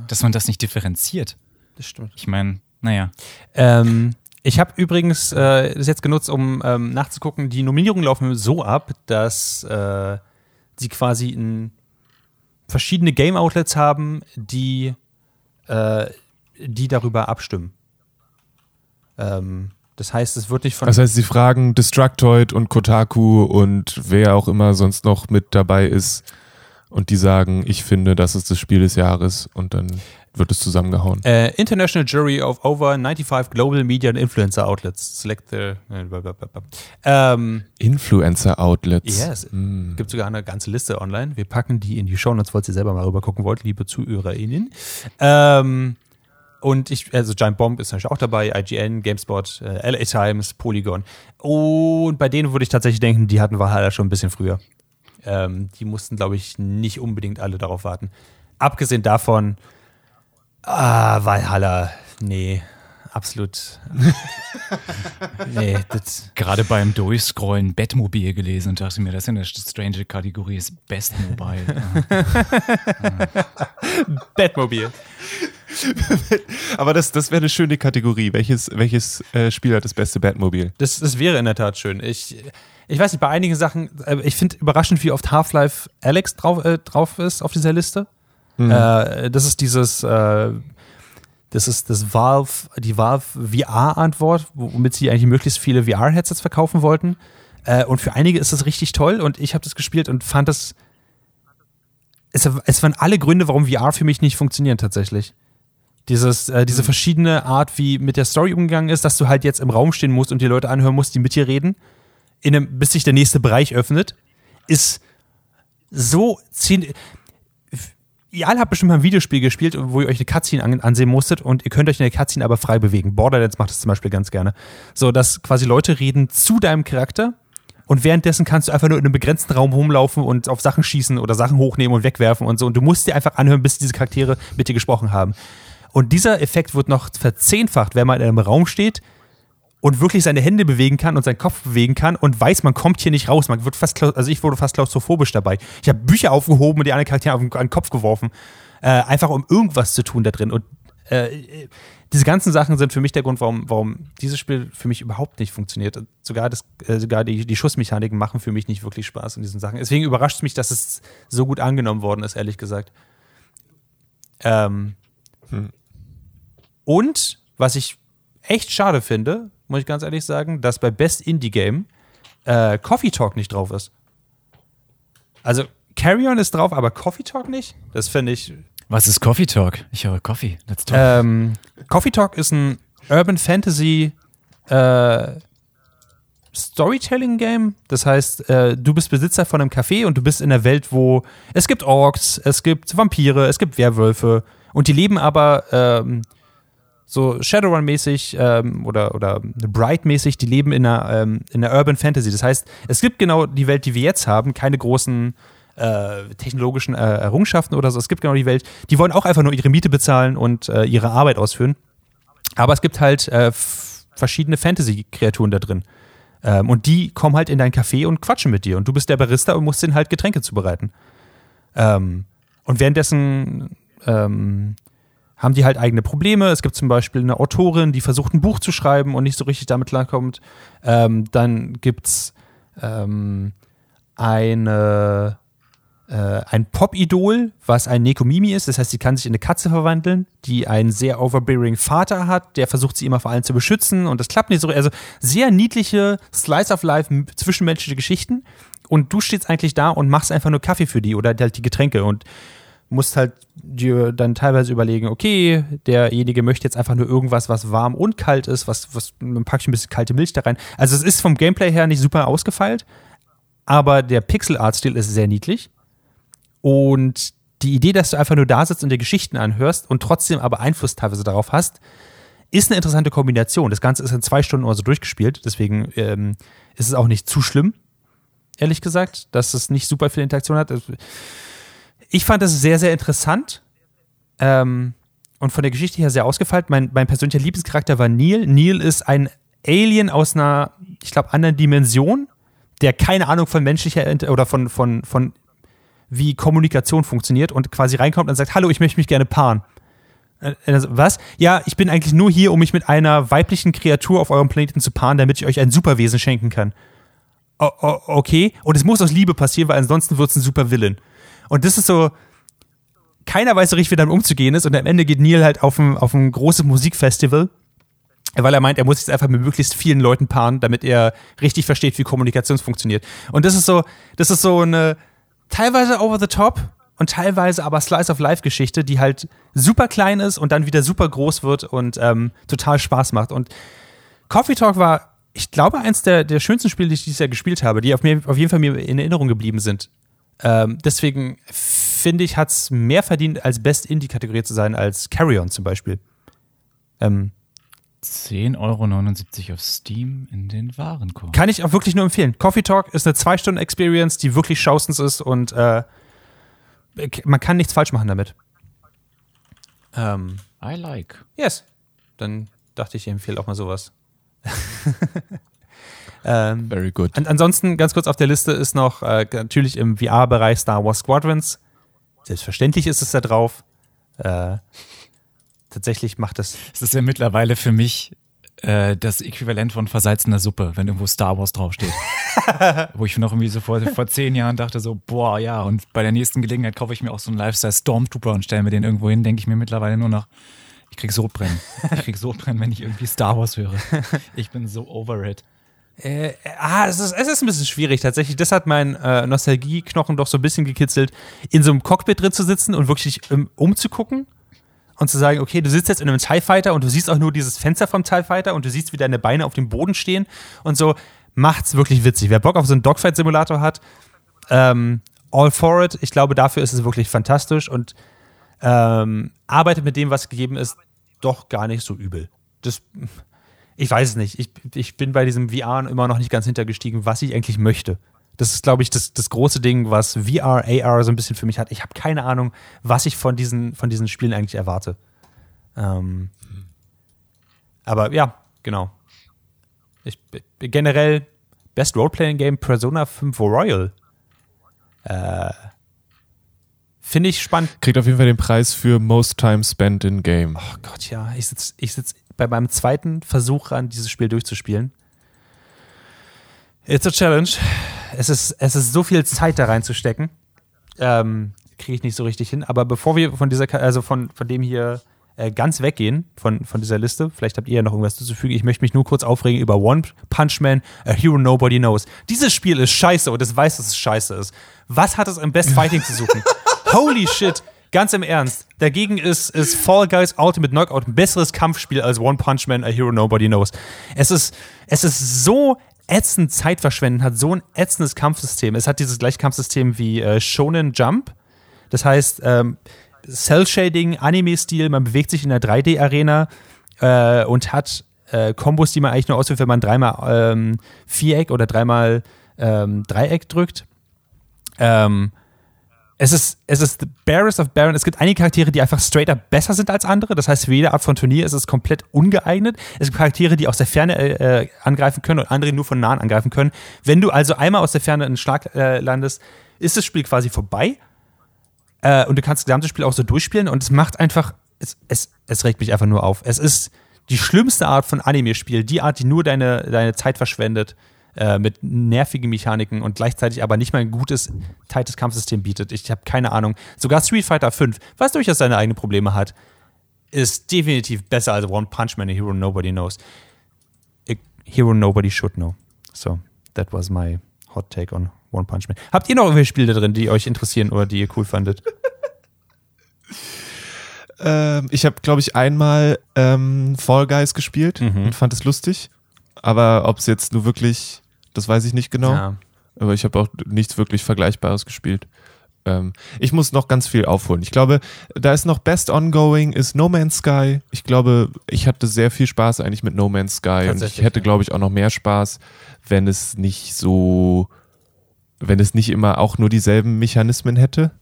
dass man das nicht differenziert. Das stimmt. Ich meine, naja. Ähm, ich habe übrigens äh, das jetzt genutzt, um ähm, nachzugucken. Die Nominierungen laufen so ab, dass äh, sie quasi in verschiedene Game Outlets haben, die, äh, die darüber abstimmen. Ähm, das heißt, es wird nicht von. Das heißt, sie fragen Destructoid und Kotaku und wer auch immer sonst noch mit dabei ist. Und die sagen, ich finde, das ist das Spiel des Jahres. Und dann wird es zusammengehauen. Äh, International Jury of over 95 Global Media and Influencer Outlets. Select the. Ähm, Influencer Outlets. yes. Gibt sogar eine ganze Liste online. Wir packen die in die Show Notes, falls ihr selber mal rüber gucken wollt, liebe ZuhörerInnen. Ähm, und ich, also Giant Bomb ist natürlich auch dabei, IGN, GameSpot, äh, LA Times, Polygon. Und bei denen würde ich tatsächlich denken, die hatten Valhalla schon ein bisschen früher. Ähm, die mussten, glaube ich, nicht unbedingt alle darauf warten. Abgesehen davon, ah, Valhalla, nee, absolut. nee, das, Gerade beim Durchscrollen Batmobil gelesen und dachte mir, das ist eine strange Kategorie, ist Best Mobile. Batmobil. Aber das, das wäre eine schöne Kategorie. Welches, welches äh, Spiel hat das beste Batmobil? Das, das wäre in der Tat schön. Ich, ich weiß nicht, bei einigen Sachen, äh, ich finde überraschend, wie oft Half-Life Alex drauf, äh, drauf ist auf dieser Liste. Äh, das ist dieses, äh, das ist das Valve, die Valve VR-Antwort, womit sie eigentlich möglichst viele VR-Headsets verkaufen wollten. Äh, und für einige ist das richtig toll und ich habe das gespielt und fand das. Es, es waren alle Gründe, warum VR für mich nicht funktioniert tatsächlich. Dieses, äh, diese verschiedene Art, wie mit der Story umgegangen ist, dass du halt jetzt im Raum stehen musst und die Leute anhören musst, die mit dir reden, in einem, bis sich der nächste Bereich öffnet, ist so zehn. Ihr alle habt bestimmt mal ein Videospiel gespielt, wo ihr euch eine Cutscene an, ansehen musstet und ihr könnt euch in der Cutscene aber frei bewegen. Borderlands macht das zum Beispiel ganz gerne. So, dass quasi Leute reden zu deinem Charakter und währenddessen kannst du einfach nur in einem begrenzten Raum rumlaufen und auf Sachen schießen oder Sachen hochnehmen und wegwerfen und so. Und du musst dir einfach anhören, bis diese Charaktere mit dir gesprochen haben. Und dieser Effekt wird noch verzehnfacht, wenn man in einem Raum steht und wirklich seine Hände bewegen kann und seinen Kopf bewegen kann und weiß, man kommt hier nicht raus. Man wird fast, also ich wurde fast klaustrophobisch dabei. Ich habe Bücher aufgehoben und die anderen Charaktere auf den, an den Kopf geworfen, äh, einfach um irgendwas zu tun da drin. Und äh, diese ganzen Sachen sind für mich der Grund, warum, warum dieses Spiel für mich überhaupt nicht funktioniert. Und Sogar, das, äh, sogar die, die Schussmechaniken machen für mich nicht wirklich Spaß in diesen Sachen. Deswegen überrascht es mich, dass es so gut angenommen worden ist, ehrlich gesagt. Ähm, Und was ich echt schade finde, muss ich ganz ehrlich sagen, dass bei Best Indie Game äh, Coffee Talk nicht drauf ist. Also Carrion ist drauf, aber Coffee Talk nicht. Das finde ich Was ist Coffee Talk? Ich höre Coffee. Let's talk. ähm, Coffee Talk ist ein Urban Fantasy äh, Storytelling Game. Das heißt, äh, du bist Besitzer von einem Café und du bist in einer Welt, wo es gibt Orks, es gibt Vampire, es gibt Werwölfe und die leben aber ähm, so Shadowrun-mäßig ähm, oder, oder Bright-mäßig, die leben in einer, ähm, in einer Urban Fantasy. Das heißt, es gibt genau die Welt, die wir jetzt haben, keine großen äh, technologischen äh, Errungenschaften oder so. Es gibt genau die Welt, die wollen auch einfach nur ihre Miete bezahlen und äh, ihre Arbeit ausführen. Aber es gibt halt äh, verschiedene Fantasy-Kreaturen da drin. Ähm, und die kommen halt in dein Café und quatschen mit dir. Und du bist der Barista und musst denen halt Getränke zubereiten. Ähm, und währenddessen ähm, haben die halt eigene Probleme. Es gibt zum Beispiel eine Autorin, die versucht, ein Buch zu schreiben und nicht so richtig damit klarkommt. Ähm, dann gibt's ähm, eine, äh, ein Pop-Idol, was ein Nekomimi ist. Das heißt, sie kann sich in eine Katze verwandeln, die einen sehr overbearing Vater hat, der versucht, sie immer vor allem zu beschützen. Und das klappt nicht so. Also sehr niedliche Slice of Life, zwischenmenschliche Geschichten. Und du stehst eigentlich da und machst einfach nur Kaffee für die oder halt die Getränke. Und musst halt dir dann teilweise überlegen, okay, derjenige möchte jetzt einfach nur irgendwas, was warm und kalt ist, was, was dann packe ich ein bisschen kalte Milch da rein. Also es ist vom Gameplay her nicht super ausgefeilt, aber der Pixel-Art-Stil ist sehr niedlich. Und die Idee, dass du einfach nur da sitzt und dir Geschichten anhörst und trotzdem aber Einfluss teilweise darauf hast, ist eine interessante Kombination. Das Ganze ist in zwei Stunden oder so durchgespielt, deswegen ähm, ist es auch nicht zu schlimm, ehrlich gesagt, dass es nicht super viel Interaktion hat. Ich fand das sehr, sehr interessant ähm, und von der Geschichte her sehr ausgefeilt. Mein, mein persönlicher Lieblingscharakter war Neil. Neil ist ein Alien aus einer, ich glaube, anderen Dimension, der keine Ahnung von menschlicher oder von, von, von wie Kommunikation funktioniert und quasi reinkommt und sagt, hallo, ich möchte mich gerne paaren. Äh, er so, Was? Ja, ich bin eigentlich nur hier, um mich mit einer weiblichen Kreatur auf eurem Planeten zu paaren, damit ich euch ein Superwesen schenken kann. O okay. Und es muss aus Liebe passieren, weil ansonsten wird es ein Supervillain. Und das ist so, keiner weiß so richtig, wie damit umzugehen ist. Und am Ende geht Neil halt auf ein, auf ein großes Musikfestival, weil er meint, er muss jetzt einfach mit möglichst vielen Leuten paaren, damit er richtig versteht, wie Kommunikation funktioniert. Und das ist so, das ist so eine teilweise over the top und teilweise aber Slice of Life Geschichte, die halt super klein ist und dann wieder super groß wird und ähm, total Spaß macht. Und Coffee Talk war, ich glaube, eins der, der schönsten Spiele, die ich dieses Jahr gespielt habe, die auf, mir, auf jeden Fall mir in Erinnerung geblieben sind. Ähm, deswegen finde ich, hat es mehr verdient, als Best Indie-Kategorie zu sein, als Carry-On zum Beispiel. Ähm, 10,79 Euro auf Steam in den Warenkorb. Kann ich auch wirklich nur empfehlen. Coffee Talk ist eine Zwei-Stunden-Experience, die wirklich schaustens ist und äh, man kann nichts falsch machen damit. Ähm, I like. yes. Dann dachte ich, ich empfehle auch mal sowas. ähm, Very good. an, ansonsten, ganz kurz auf der Liste ist noch äh, natürlich im VR-Bereich Star Wars Squadrons. Selbstverständlich ist es da drauf. Äh, tatsächlich macht das Es ist ja mittlerweile für mich äh, das Äquivalent von versalzener Suppe, wenn irgendwo Star Wars draufsteht. Wo ich noch irgendwie so vor, vor zehn Jahren dachte so, boah, ja, und bei der nächsten Gelegenheit kaufe ich mir auch so einen Lifestyle Stormtrooper und stelle mir den irgendwo hin, denke ich mir mittlerweile nur noch, ich krieg Sodbrennen. Ich krieg Sodbrennen, wenn ich irgendwie Star Wars höre. Ich bin so over it. Äh, ah, es ist, es ist ein bisschen schwierig tatsächlich. Das hat mein äh, Nostalgieknochen doch so ein bisschen gekitzelt, in so einem Cockpit drin zu sitzen und wirklich ähm, umzugucken und zu sagen, okay, du sitzt jetzt in einem TIE Fighter und du siehst auch nur dieses Fenster vom TIE Fighter und du siehst, wie deine Beine auf dem Boden stehen und so, macht's wirklich witzig. Wer Bock auf so einen Dogfight-Simulator hat, ähm, all for it. Ich glaube, dafür ist es wirklich fantastisch und ähm, arbeitet mit dem, was gegeben ist, doch gar nicht so übel. Das, ich weiß es nicht. Ich, ich bin bei diesem VR immer noch nicht ganz hintergestiegen, was ich eigentlich möchte. Das ist, glaube ich, das, das große Ding, was VR, AR so ein bisschen für mich hat. Ich habe keine Ahnung, was ich von diesen, von diesen Spielen eigentlich erwarte. Ähm, aber ja, genau. Ich, generell Best Roleplaying Game Persona 5 Royal. Äh, Finde ich spannend. Kriegt auf jeden Fall den Preis für Most Time Spent in Game. Oh Gott, ja. Ich sitze ich sitz bei meinem zweiten Versuch an, dieses Spiel durchzuspielen. It's a challenge. Es ist, es ist so viel Zeit da reinzustecken. Ähm, Kriege ich nicht so richtig hin. Aber bevor wir von dieser, also von, von dem hier äh, ganz weggehen, von, von dieser Liste, vielleicht habt ihr ja noch irgendwas zuzufügen. Ich möchte mich nur kurz aufregen über One Punch Man, A Hero Nobody Knows. Dieses Spiel ist scheiße und es weiß, dass es scheiße ist. Was hat es im Best Fighting zu suchen? Holy shit! Ganz im Ernst. Dagegen ist, ist Fall Guys Ultimate Knockout ein besseres Kampfspiel als One Punch Man, A Hero Nobody Knows. Es ist, es ist so ätzend Zeitverschwenden, hat so ein ätzendes Kampfsystem. Es hat dieses gleiche Kampfsystem wie äh, Shonen Jump. Das heißt, ähm, Cell-Shading, Anime-Stil, man bewegt sich in der 3D-Arena äh, und hat äh, Kombos, die man eigentlich nur ausführt, wenn man dreimal ähm, Viereck oder dreimal ähm, Dreieck drückt. Ähm, es ist, es ist the barest of barren. Es gibt einige Charaktere, die einfach straight up besser sind als andere. Das heißt, für jede Art von Turnier ist es komplett ungeeignet. Es gibt Charaktere, die aus der Ferne äh, äh, angreifen können und andere nur von nahen angreifen können. Wenn du also einmal aus der Ferne einen Schlag äh, landest, ist das Spiel quasi vorbei. Äh, und du kannst das gesamte Spiel auch so durchspielen und es macht einfach, es, es, es regt mich einfach nur auf. Es ist die schlimmste Art von Anime-Spiel, die Art, die nur deine, deine Zeit verschwendet, äh, mit nervigen Mechaniken und gleichzeitig aber nicht mal ein gutes, tightes Kampfsystem bietet. Ich habe keine Ahnung. Sogar Street Fighter 5, was durchaus seine eigenen Probleme hat, ist definitiv besser als One Punch Man, a Hero Nobody Knows. A Hero Nobody Should Know. So, that was my hot take on One Punch Man. Habt ihr noch irgendwelche Spiele da drin, die euch interessieren oder die ihr cool fandet? Ähm, ich habe, glaube ich, einmal ähm, Fall Guys gespielt Mhm. und fand es lustig. Aber ob es jetzt nur wirklich, das weiß ich nicht genau. Ja. Aber ich habe auch nichts wirklich Vergleichbares gespielt. Ähm, ich muss noch ganz viel aufholen. Ich glaube, da ist noch Best Ongoing, ist No Man's Sky. Ich glaube, ich hatte sehr viel Spaß eigentlich mit No Man's Sky. Und ich hätte, glaube ich, auch noch mehr Spaß, wenn es nicht so, wenn es nicht immer auch nur dieselben Mechanismen hätte.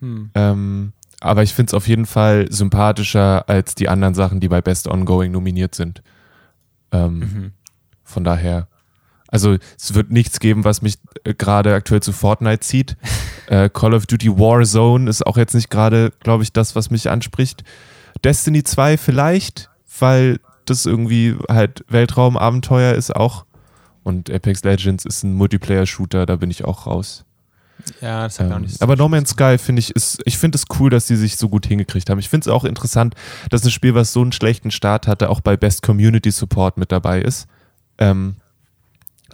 Hm. Ähm, aber ich finde es auf jeden Fall sympathischer als die anderen Sachen, die bei Best Ongoing nominiert sind. Ähm, Mhm. Von daher, also es wird nichts geben, was mich äh, gerade aktuell zu Fortnite zieht. äh, Call of Duty Warzone ist auch jetzt nicht gerade, glaube ich, das, was mich anspricht. Destiny 2 vielleicht, weil das irgendwie halt Weltraumabenteuer ist auch. Und Apex Legends ist ein Multiplayer-Shooter, da bin ich auch raus. Ja, das hat mir auch Ähm, nicht so aber No Man's Sky finde ich ist, ich finde es cool, dass die sich so gut hingekriegt haben. Ich finde es auch interessant, dass ein Spiel, was so einen schlechten Start hatte, auch bei Best Community Support mit dabei ist. Ähm,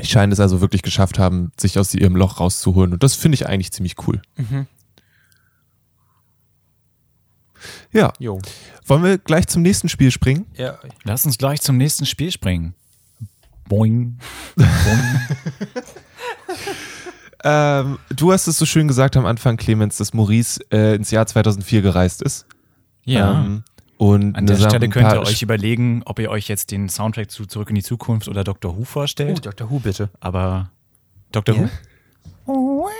scheinen es also wirklich geschafft haben, sich aus ihrem Loch rauszuholen. Und das finde ich eigentlich ziemlich cool. Mhm. Ja. Jo. Wollen wir gleich zum nächsten Spiel springen? Ja. Lass uns gleich zum nächsten Spiel springen. Boing. Boing. ähm, du hast es so schön gesagt am Anfang, Clemens, dass Maurice äh, ins Jahr 2004 gereist ist. Ja. Ähm, und An der Stelle könnt ihr euch überlegen, ob ihr euch jetzt den Soundtrack zu Zurück in die Zukunft oder Dr. Who Oh, vorstellt. Dr. Who, bitte. Aber Dr. Ja? Who?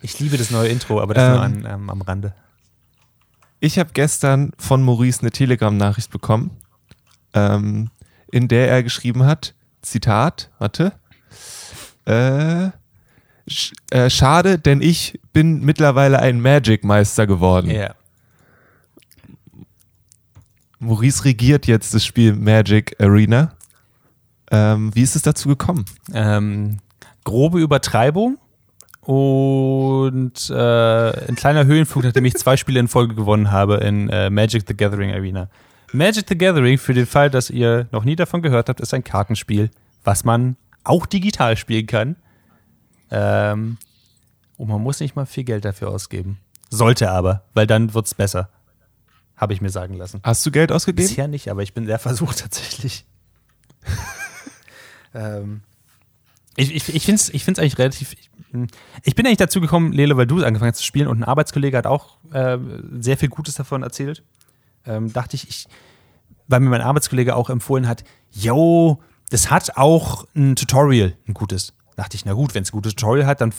Ich liebe das neue Intro, aber das nur Ähm. an, ähm, am Rande. Ich habe gestern von Maurice eine Telegram-Nachricht bekommen, ähm, in der er geschrieben hat, Zitat, warte, äh, sch äh, schade, denn ich bin mittlerweile ein Magic-Meister geworden. Ja. Maurice regiert jetzt das Spiel Magic Arena. Ähm, wie ist es dazu gekommen? Ähm, grobe Übertreibung und äh, ein kleiner Höhenflug, nachdem ich zwei Spiele in Folge gewonnen habe in äh, Magic the Gathering Arena. Magic the Gathering, für den Fall, dass ihr noch nie davon gehört habt, ist ein Kartenspiel, was man auch digital spielen kann. Ähm, und man muss nicht mal viel Geld dafür ausgeben. Sollte aber, weil dann wird's besser. Habe ich mir sagen lassen. Hast du Geld ausgegeben? Bisher nicht, aber ich bin sehr versucht tatsächlich. ähm, ich ich, ich finde es ich find's eigentlich relativ. Ich, ich bin eigentlich dazu gekommen, Lele, weil du angefangen hast zu spielen und ein Arbeitskollege hat auch äh, sehr viel Gutes davon erzählt. Ähm, dachte ich, ich, weil mir mein Arbeitskollege auch empfohlen hat, yo, das hat auch ein Tutorial, ein gutes. Dachte ich, na gut, wenn es ein gutes Tutorial hat, dann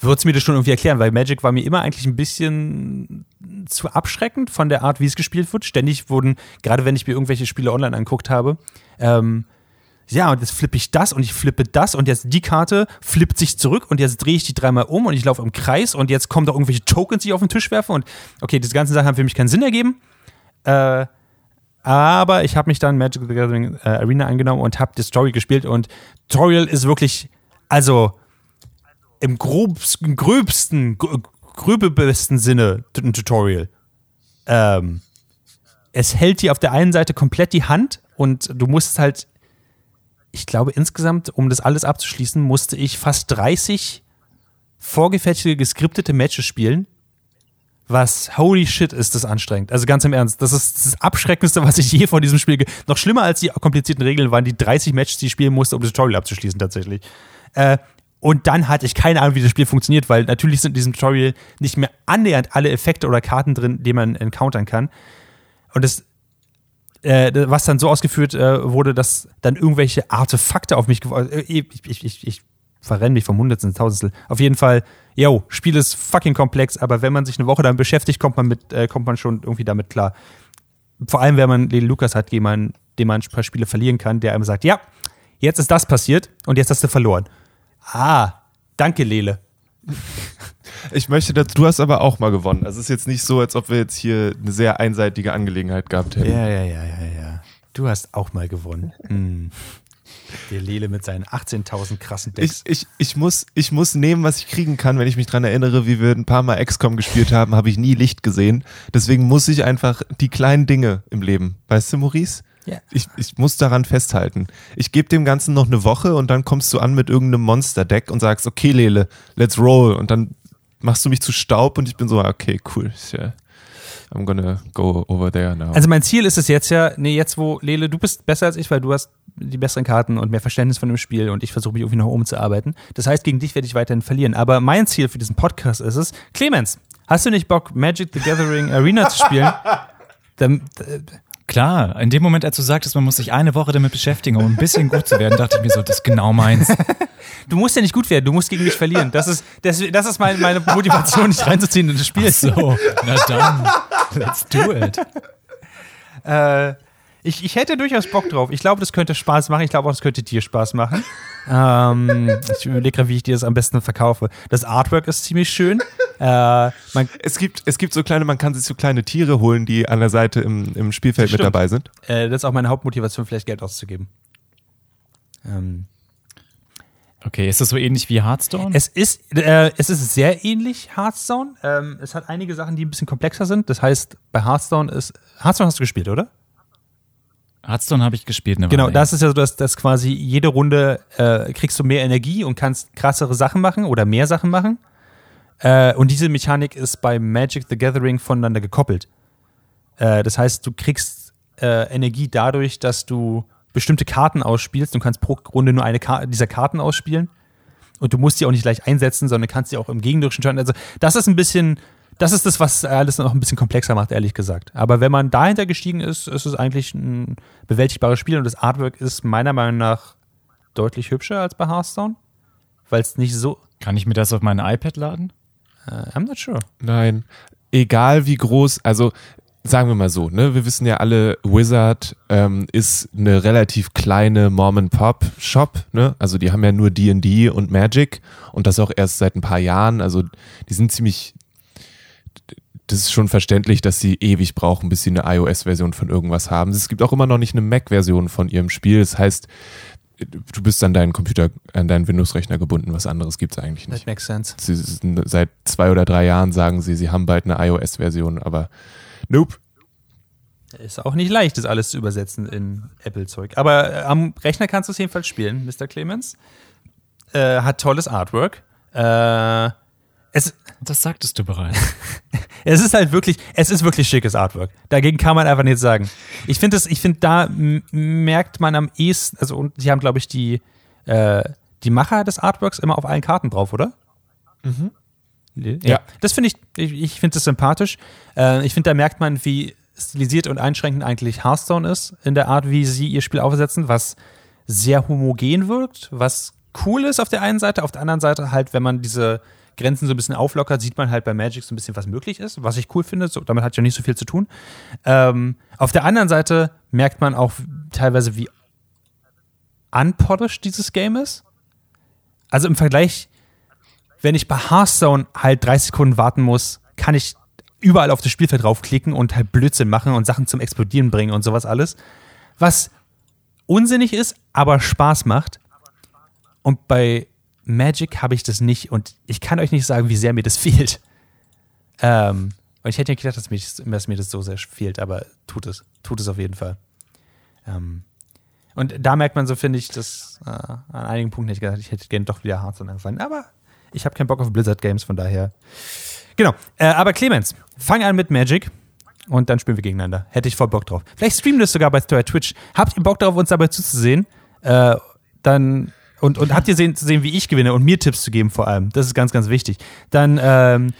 wird es mir das schon irgendwie erklären, weil Magic war mir immer eigentlich ein bisschen zu abschreckend von der Art, wie es gespielt wird. Ständig wurden, gerade wenn ich mir irgendwelche Spiele online angeguckt habe, ähm, ja, und jetzt flippe ich das und ich flippe das und jetzt die Karte flippt sich zurück und jetzt drehe ich die dreimal um und ich laufe im Kreis und jetzt kommen da irgendwelche Tokens, die ich auf den Tisch werfe und okay, diese ganzen Sachen haben für mich keinen Sinn ergeben. Äh, aber ich habe mich dann Magic the Gathering äh, Arena angenommen und habe die Story gespielt und Tutorial ist wirklich, also im grobsten, gröbsten, gr- gröbesten Sinne ein Tutorial. Ähm, es hält dir auf der einen Seite komplett die Hand und du musst halt, ich glaube insgesamt, um das alles abzuschließen, musste ich fast 30 vorgefertigte, geskriptete Matches spielen. Was, holy shit, ist das anstrengend. Also ganz im Ernst, das ist das Abschreckendste, was ich je von diesem Spiel. Noch schlimmer als die komplizierten Regeln waren die 30 Matches, die ich spielen musste, um das Tutorial abzuschließen, tatsächlich. Äh, und dann hatte ich keine Ahnung, wie das Spiel funktioniert, weil natürlich sind in diesem Tutorial nicht mehr annähernd alle Effekte oder Karten drin, die man encountern kann. Und das, äh, was dann so ausgeführt äh, wurde, dass dann irgendwelche Artefakte auf mich geworfen äh, ich, ich, ich, verrenne mich vom Hundertstel ins Tausendstel. Auf jeden Fall, yo, Spiel ist fucking komplex, aber wenn man sich eine Woche damit beschäftigt, kommt man, mit, äh, kommt man schon irgendwie damit klar. Vor allem, wenn man den Lukas hat, den man, den man ein paar Spiele verlieren kann, der einem sagt, ja, jetzt ist das passiert und jetzt hast du verloren. Ah, danke, Lele. Ich möchte, dass du hast aber auch mal gewonnen. Also es ist jetzt nicht so, als ob wir jetzt hier eine sehr einseitige Angelegenheit gehabt hätten. Ja, ja, ja, ja, ja. Du hast auch mal gewonnen. Mm. Der Lele mit seinen 18.000 krassen Ich, Decks. ich, ich, muss, ich muss nehmen, was ich kriegen kann. Wenn ich mich dran erinnere, wie wir ein paar Mal XCOM gespielt haben, habe ich nie Licht gesehen. Deswegen muss ich einfach die kleinen Dinge im Leben. Weißt du, Maurice? Ja. Ich, ich muss daran festhalten. Ich gebe dem Ganzen noch eine Woche und dann kommst du an mit irgendeinem Monster-Deck und sagst, okay, Lele, let's roll. Und dann machst du mich zu Staub und ich bin so, okay, cool. I'm gonna go over there now. Also mein Ziel ist es jetzt ja, nee, jetzt wo, Lele, du bist besser als ich, weil du hast die besseren Karten und mehr Verständnis von dem Spiel und ich versuche mich irgendwie noch umzuarbeiten. Das heißt, gegen dich werde ich weiterhin verlieren. Aber mein Ziel für diesen Podcast ist es, Clemens, hast du nicht Bock, Magic the Gathering Arena zu spielen? Dann, äh, Klar, in dem Moment, als du sagtest, man muss sich eine Woche damit beschäftigen, um ein bisschen gut zu werden, dachte ich mir so, das ist genau meins. du musst ja nicht gut werden, du musst gegen mich verlieren. Das ist, das, das ist mein, meine Motivation, dich reinzuziehen in das Spiel. So, na dann, let's do it. Äh, ich, ich hätte durchaus Bock drauf. Ich glaube, das könnte Spaß machen. Ich glaube auch, das könnte dir Spaß machen. ähm, ich überlege gerade, wie ich dir das am besten verkaufe. Das Artwork ist ziemlich schön. Äh, man, es, gibt, es gibt so kleine, man kann sich so kleine Tiere holen, die an der Seite im, im Spielfeld mit dabei sind. äh, das ist auch meine Hauptmotivation, vielleicht Geld auszugeben. Ähm, Okay, ist das so ähnlich wie Hearthstone? es, ist, äh, es ist sehr ähnlich Hearthstone. Ähm, es hat einige Sachen, die ein bisschen komplexer sind. Das heißt, bei Hearthstone ist. Hearthstone hast du gespielt, oder? Hearthstone habe ich gespielt. Eine Genau, Weile. das ist ja so, dass, dass quasi jede Runde äh, kriegst du mehr Energie und kannst krassere Sachen machen oder mehr Sachen machen. Äh, und diese Mechanik ist bei Magic the Gathering voneinander gekoppelt. Äh, das heißt, du kriegst äh, Energie dadurch, dass du bestimmte Karten ausspielst. Du kannst pro Runde nur eine Ka dieser Karten ausspielen. Und du musst die auch nicht gleich einsetzen, sondern kannst sie auch im gegnerischen Turn. Also, das ist ein bisschen, das ist das, was alles noch ein bisschen komplexer macht, ehrlich gesagt. Aber wenn man dahinter gestiegen ist, ist es eigentlich ein bewältigbares Spiel und das Artwork ist meiner Meinung nach deutlich hübscher als bei Hearthstone, weil es nicht so. Kann ich mir das auf mein iPad laden? Äh, I'm not sure. Nein. Egal wie groß, also sagen wir mal so, ne, wir wissen ja alle, Wizard ähm, ist eine relativ kleine Mom-and-Pop-Shop, ne? Also die haben ja nur D&D und Magic und das auch erst seit ein paar Jahren. Also die sind ziemlich, das ist schon verständlich, dass sie ewig brauchen, bis sie eine iOS-Version von irgendwas haben. Es gibt auch immer noch nicht eine Mac-Version von ihrem Spiel. Das heißt, du bist an deinen Computer, an deinen Windows-Rechner gebunden. Was anderes gibt es eigentlich nicht. That makes sense. Sie, seit zwei oder drei Jahren sagen sie, sie haben bald eine iOS-Version, aber nope. Ist auch nicht leicht, das alles zu übersetzen in Apple-Zeug. Aber äh, am Rechner kannst du es jedenfalls spielen, Mr. Clemens. Äh, hat tolles Artwork. Äh, es, Das sagtest du bereits. es ist halt wirklich, es ist wirklich schickes Artwork. Dagegen kann man einfach nichts sagen. Ich finde ich finde, da merkt man am ehesten, also und sie haben, glaube ich, die, äh, die Macher des Artworks immer auf allen Karten drauf, oder? Mhm. Ja. Ja. Das finde ich, ich, ich finde das sympathisch. Äh, ich finde, da merkt man, wie stilisiert und einschränkend eigentlich Hearthstone ist, in der Art, wie sie ihr Spiel aufsetzen, was sehr homogen wirkt, was cool ist auf der einen Seite, auf der anderen Seite halt, wenn man diese Grenzen so ein bisschen auflockert, sieht man halt bei Magic so ein bisschen, was möglich ist, was ich cool finde. So, damit hat ja nicht so viel zu tun. Ähm, auf der anderen Seite merkt man auch teilweise, wie unpolished dieses Game ist. Also im Vergleich, wenn ich bei Hearthstone halt 30 Sekunden warten muss, kann ich überall auf das Spielfeld draufklicken und halt Blödsinn machen und Sachen zum Explodieren bringen und sowas alles. Was unsinnig ist, aber Spaß macht. Und bei Magic habe ich das nicht und ich kann euch nicht sagen, wie sehr mir das fehlt. Ähm, und ich hätte nicht gedacht, dass, mich, dass mir das so sehr fehlt, aber tut es. Tut es auf jeden Fall. Ähm, und da merkt man so, finde ich, dass äh, an einigen Punkten hätte ich gedacht, ich hätte gerne doch wieder Hearthstone angefangen. Aber ich habe keinen Bock auf Blizzard Games, von daher. Genau. Äh, aber Clemens, fang an mit Magic und dann spielen wir gegeneinander. Hätte ich voll Bock drauf. Vielleicht streamen das sogar bei Twitch. Habt ihr Bock darauf, uns dabei zuzusehen? Äh, dann und, und habt ihr sehen, zu sehen, wie ich gewinne und mir Tipps zu geben vor allem. Das ist ganz, ganz wichtig. Dann ähm,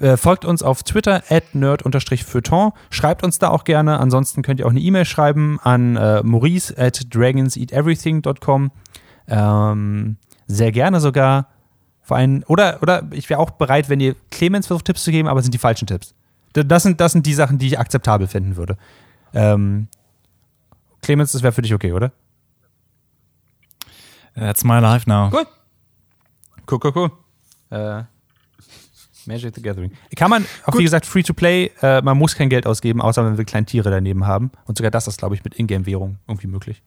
äh, folgt uns auf Twitter at nerd-feuilleton. Schreibt uns da auch gerne. Ansonsten könnt ihr auch eine E-Mail schreiben an äh, maurice at dragonseateverything.com. Ähm, sehr gerne sogar. Vor allem, oder, oder ich wäre auch bereit, wenn ihr Clemens versucht, Tipps zu geben, aber es sind die falschen Tipps. Das sind, das sind die Sachen, die ich akzeptabel finden würde. Ähm, Clemens, das wäre für dich okay, oder? That's my life now. Gut. Cool, cool, cool. Äh, Magic the Gathering. Kann man, auch wie gesagt, free to play, äh, man muss kein Geld ausgeben, außer wenn wir kleine Tiere daneben haben. Und sogar das ist, glaube ich, mit Ingame-Währung irgendwie möglich.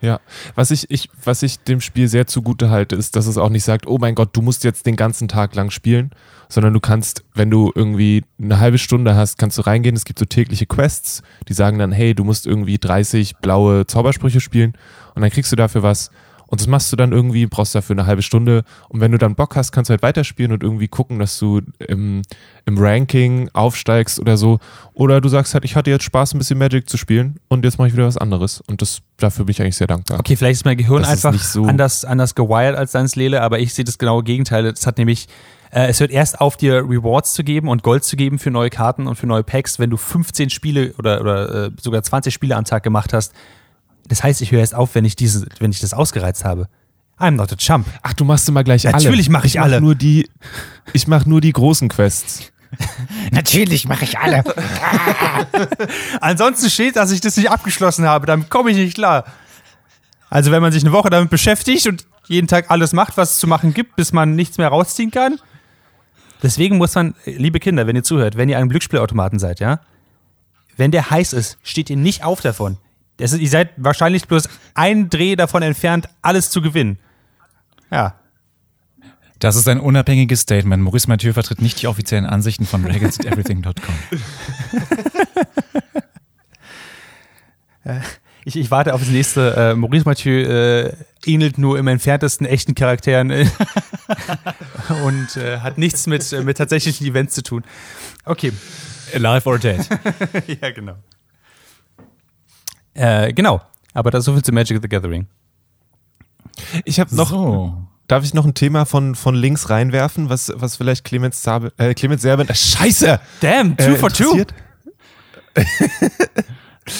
Ja, was ich, ich, was ich dem Spiel sehr zugute halte, ist, dass es auch nicht sagt, oh mein Gott, du musst jetzt den ganzen Tag lang spielen, sondern du kannst, wenn du irgendwie eine halbe Stunde hast, kannst du reingehen. Es gibt so tägliche Quests, die sagen dann, hey, du musst irgendwie 30 blaue Zaubersprüche spielen und dann kriegst du dafür was. Und das machst du dann irgendwie, brauchst dafür eine halbe Stunde. Und wenn du dann Bock hast, kannst du halt weiterspielen und irgendwie gucken, dass du im, im Ranking aufsteigst oder so. Oder du sagst halt, ich hatte jetzt Spaß, ein bisschen Magic zu spielen und jetzt mache ich wieder was anderes. Und das, dafür bin ich eigentlich sehr dankbar. Okay, vielleicht ist mein Gehirn Das einfach so- anders, anders gewired als deins Lele, aber ich sehe das genaue Gegenteil. Es hat nämlich, äh, es hört erst auf, dir Rewards zu geben und Gold zu geben für neue Karten und für neue Packs, wenn du 15 Spiele oder, oder äh, sogar 20 Spiele am Tag gemacht hast. Das heißt, ich höre erst auf, wenn ich diese, wenn ich das ausgereizt habe. I'm not a chump. Ach, du machst immer gleich alle. Natürlich mach ich mach alle. Nur die, ich mache nur die großen Quests. Natürlich mache ich alle. Ansonsten steht, dass ich das nicht abgeschlossen habe. Damit komme ich nicht klar. Also, wenn man sich eine Woche damit beschäftigt und jeden Tag alles macht, was es zu machen gibt, bis man nichts mehr rausziehen kann. Deswegen muss man, liebe Kinder, wenn ihr zuhört, wenn ihr an einem Glücksspielautomaten seid, ja, wenn der heiß ist, steht ihr nicht auf davon. Das ist, ihr seid wahrscheinlich bloß ein Dreh davon entfernt, alles zu gewinnen. Ja. Das ist ein unabhängiges Statement. Maurice Mathieu vertritt nicht die offiziellen Ansichten von dragonseateverything.com. Ich, ich warte auf das nächste äh, Maurice Mathieu äh, ähnelt nur im entferntesten echten Charakteren äh, und äh, hat nichts mit, äh, mit tatsächlichen Events zu tun. Okay. Alive or Dead. ja, genau. Äh, genau. Aber das ist so viel zu Magic the Gathering. Ich habe noch, so. darf ich noch ein Thema von, von links reinwerfen, was, was vielleicht Clemens, Zabe, äh, Clemens Serben, äh, scheiße! Damn, two äh, for two.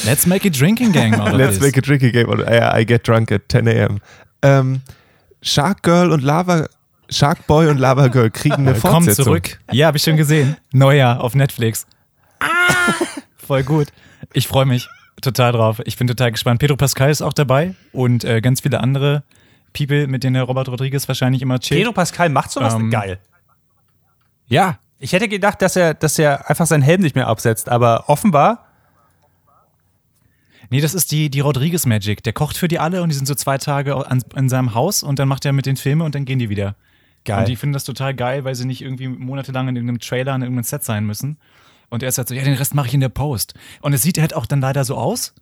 Let's make a drinking game of Let's make a drinking game. Oder, I get drunk at 10 a.m. Ähm, Shark Girl und Lava, Shark Boy und Lava Girl kriegen eine Komm Fortsetzung. zurück. Ja, habe ich schon gesehen. Neujahr auf Netflix. Voll gut. Ich freue mich total drauf. Ich bin total gespannt. Pedro Pascal ist auch dabei und äh, ganz viele andere People, mit denen der Robert Rodriguez wahrscheinlich immer chillt. Pedro Pascal macht sowas Ähm, geil. Ja, Ich hätte gedacht, dass er, dass er einfach seinen Helm nicht mehr absetzt, aber offenbar. Nee, das ist die, die Rodriguez Magic. Der kocht für die alle und die sind so zwei Tage an, in seinem Haus und dann macht er mit den Filme und dann gehen die wieder. Geil. Und die finden das total geil, weil sie nicht irgendwie monatelang in irgendeinem Trailer, in irgendeinem Set sein müssen. Und er ist halt so, ja, den Rest mache ich in der Post. Und es sieht halt auch dann leider so aus,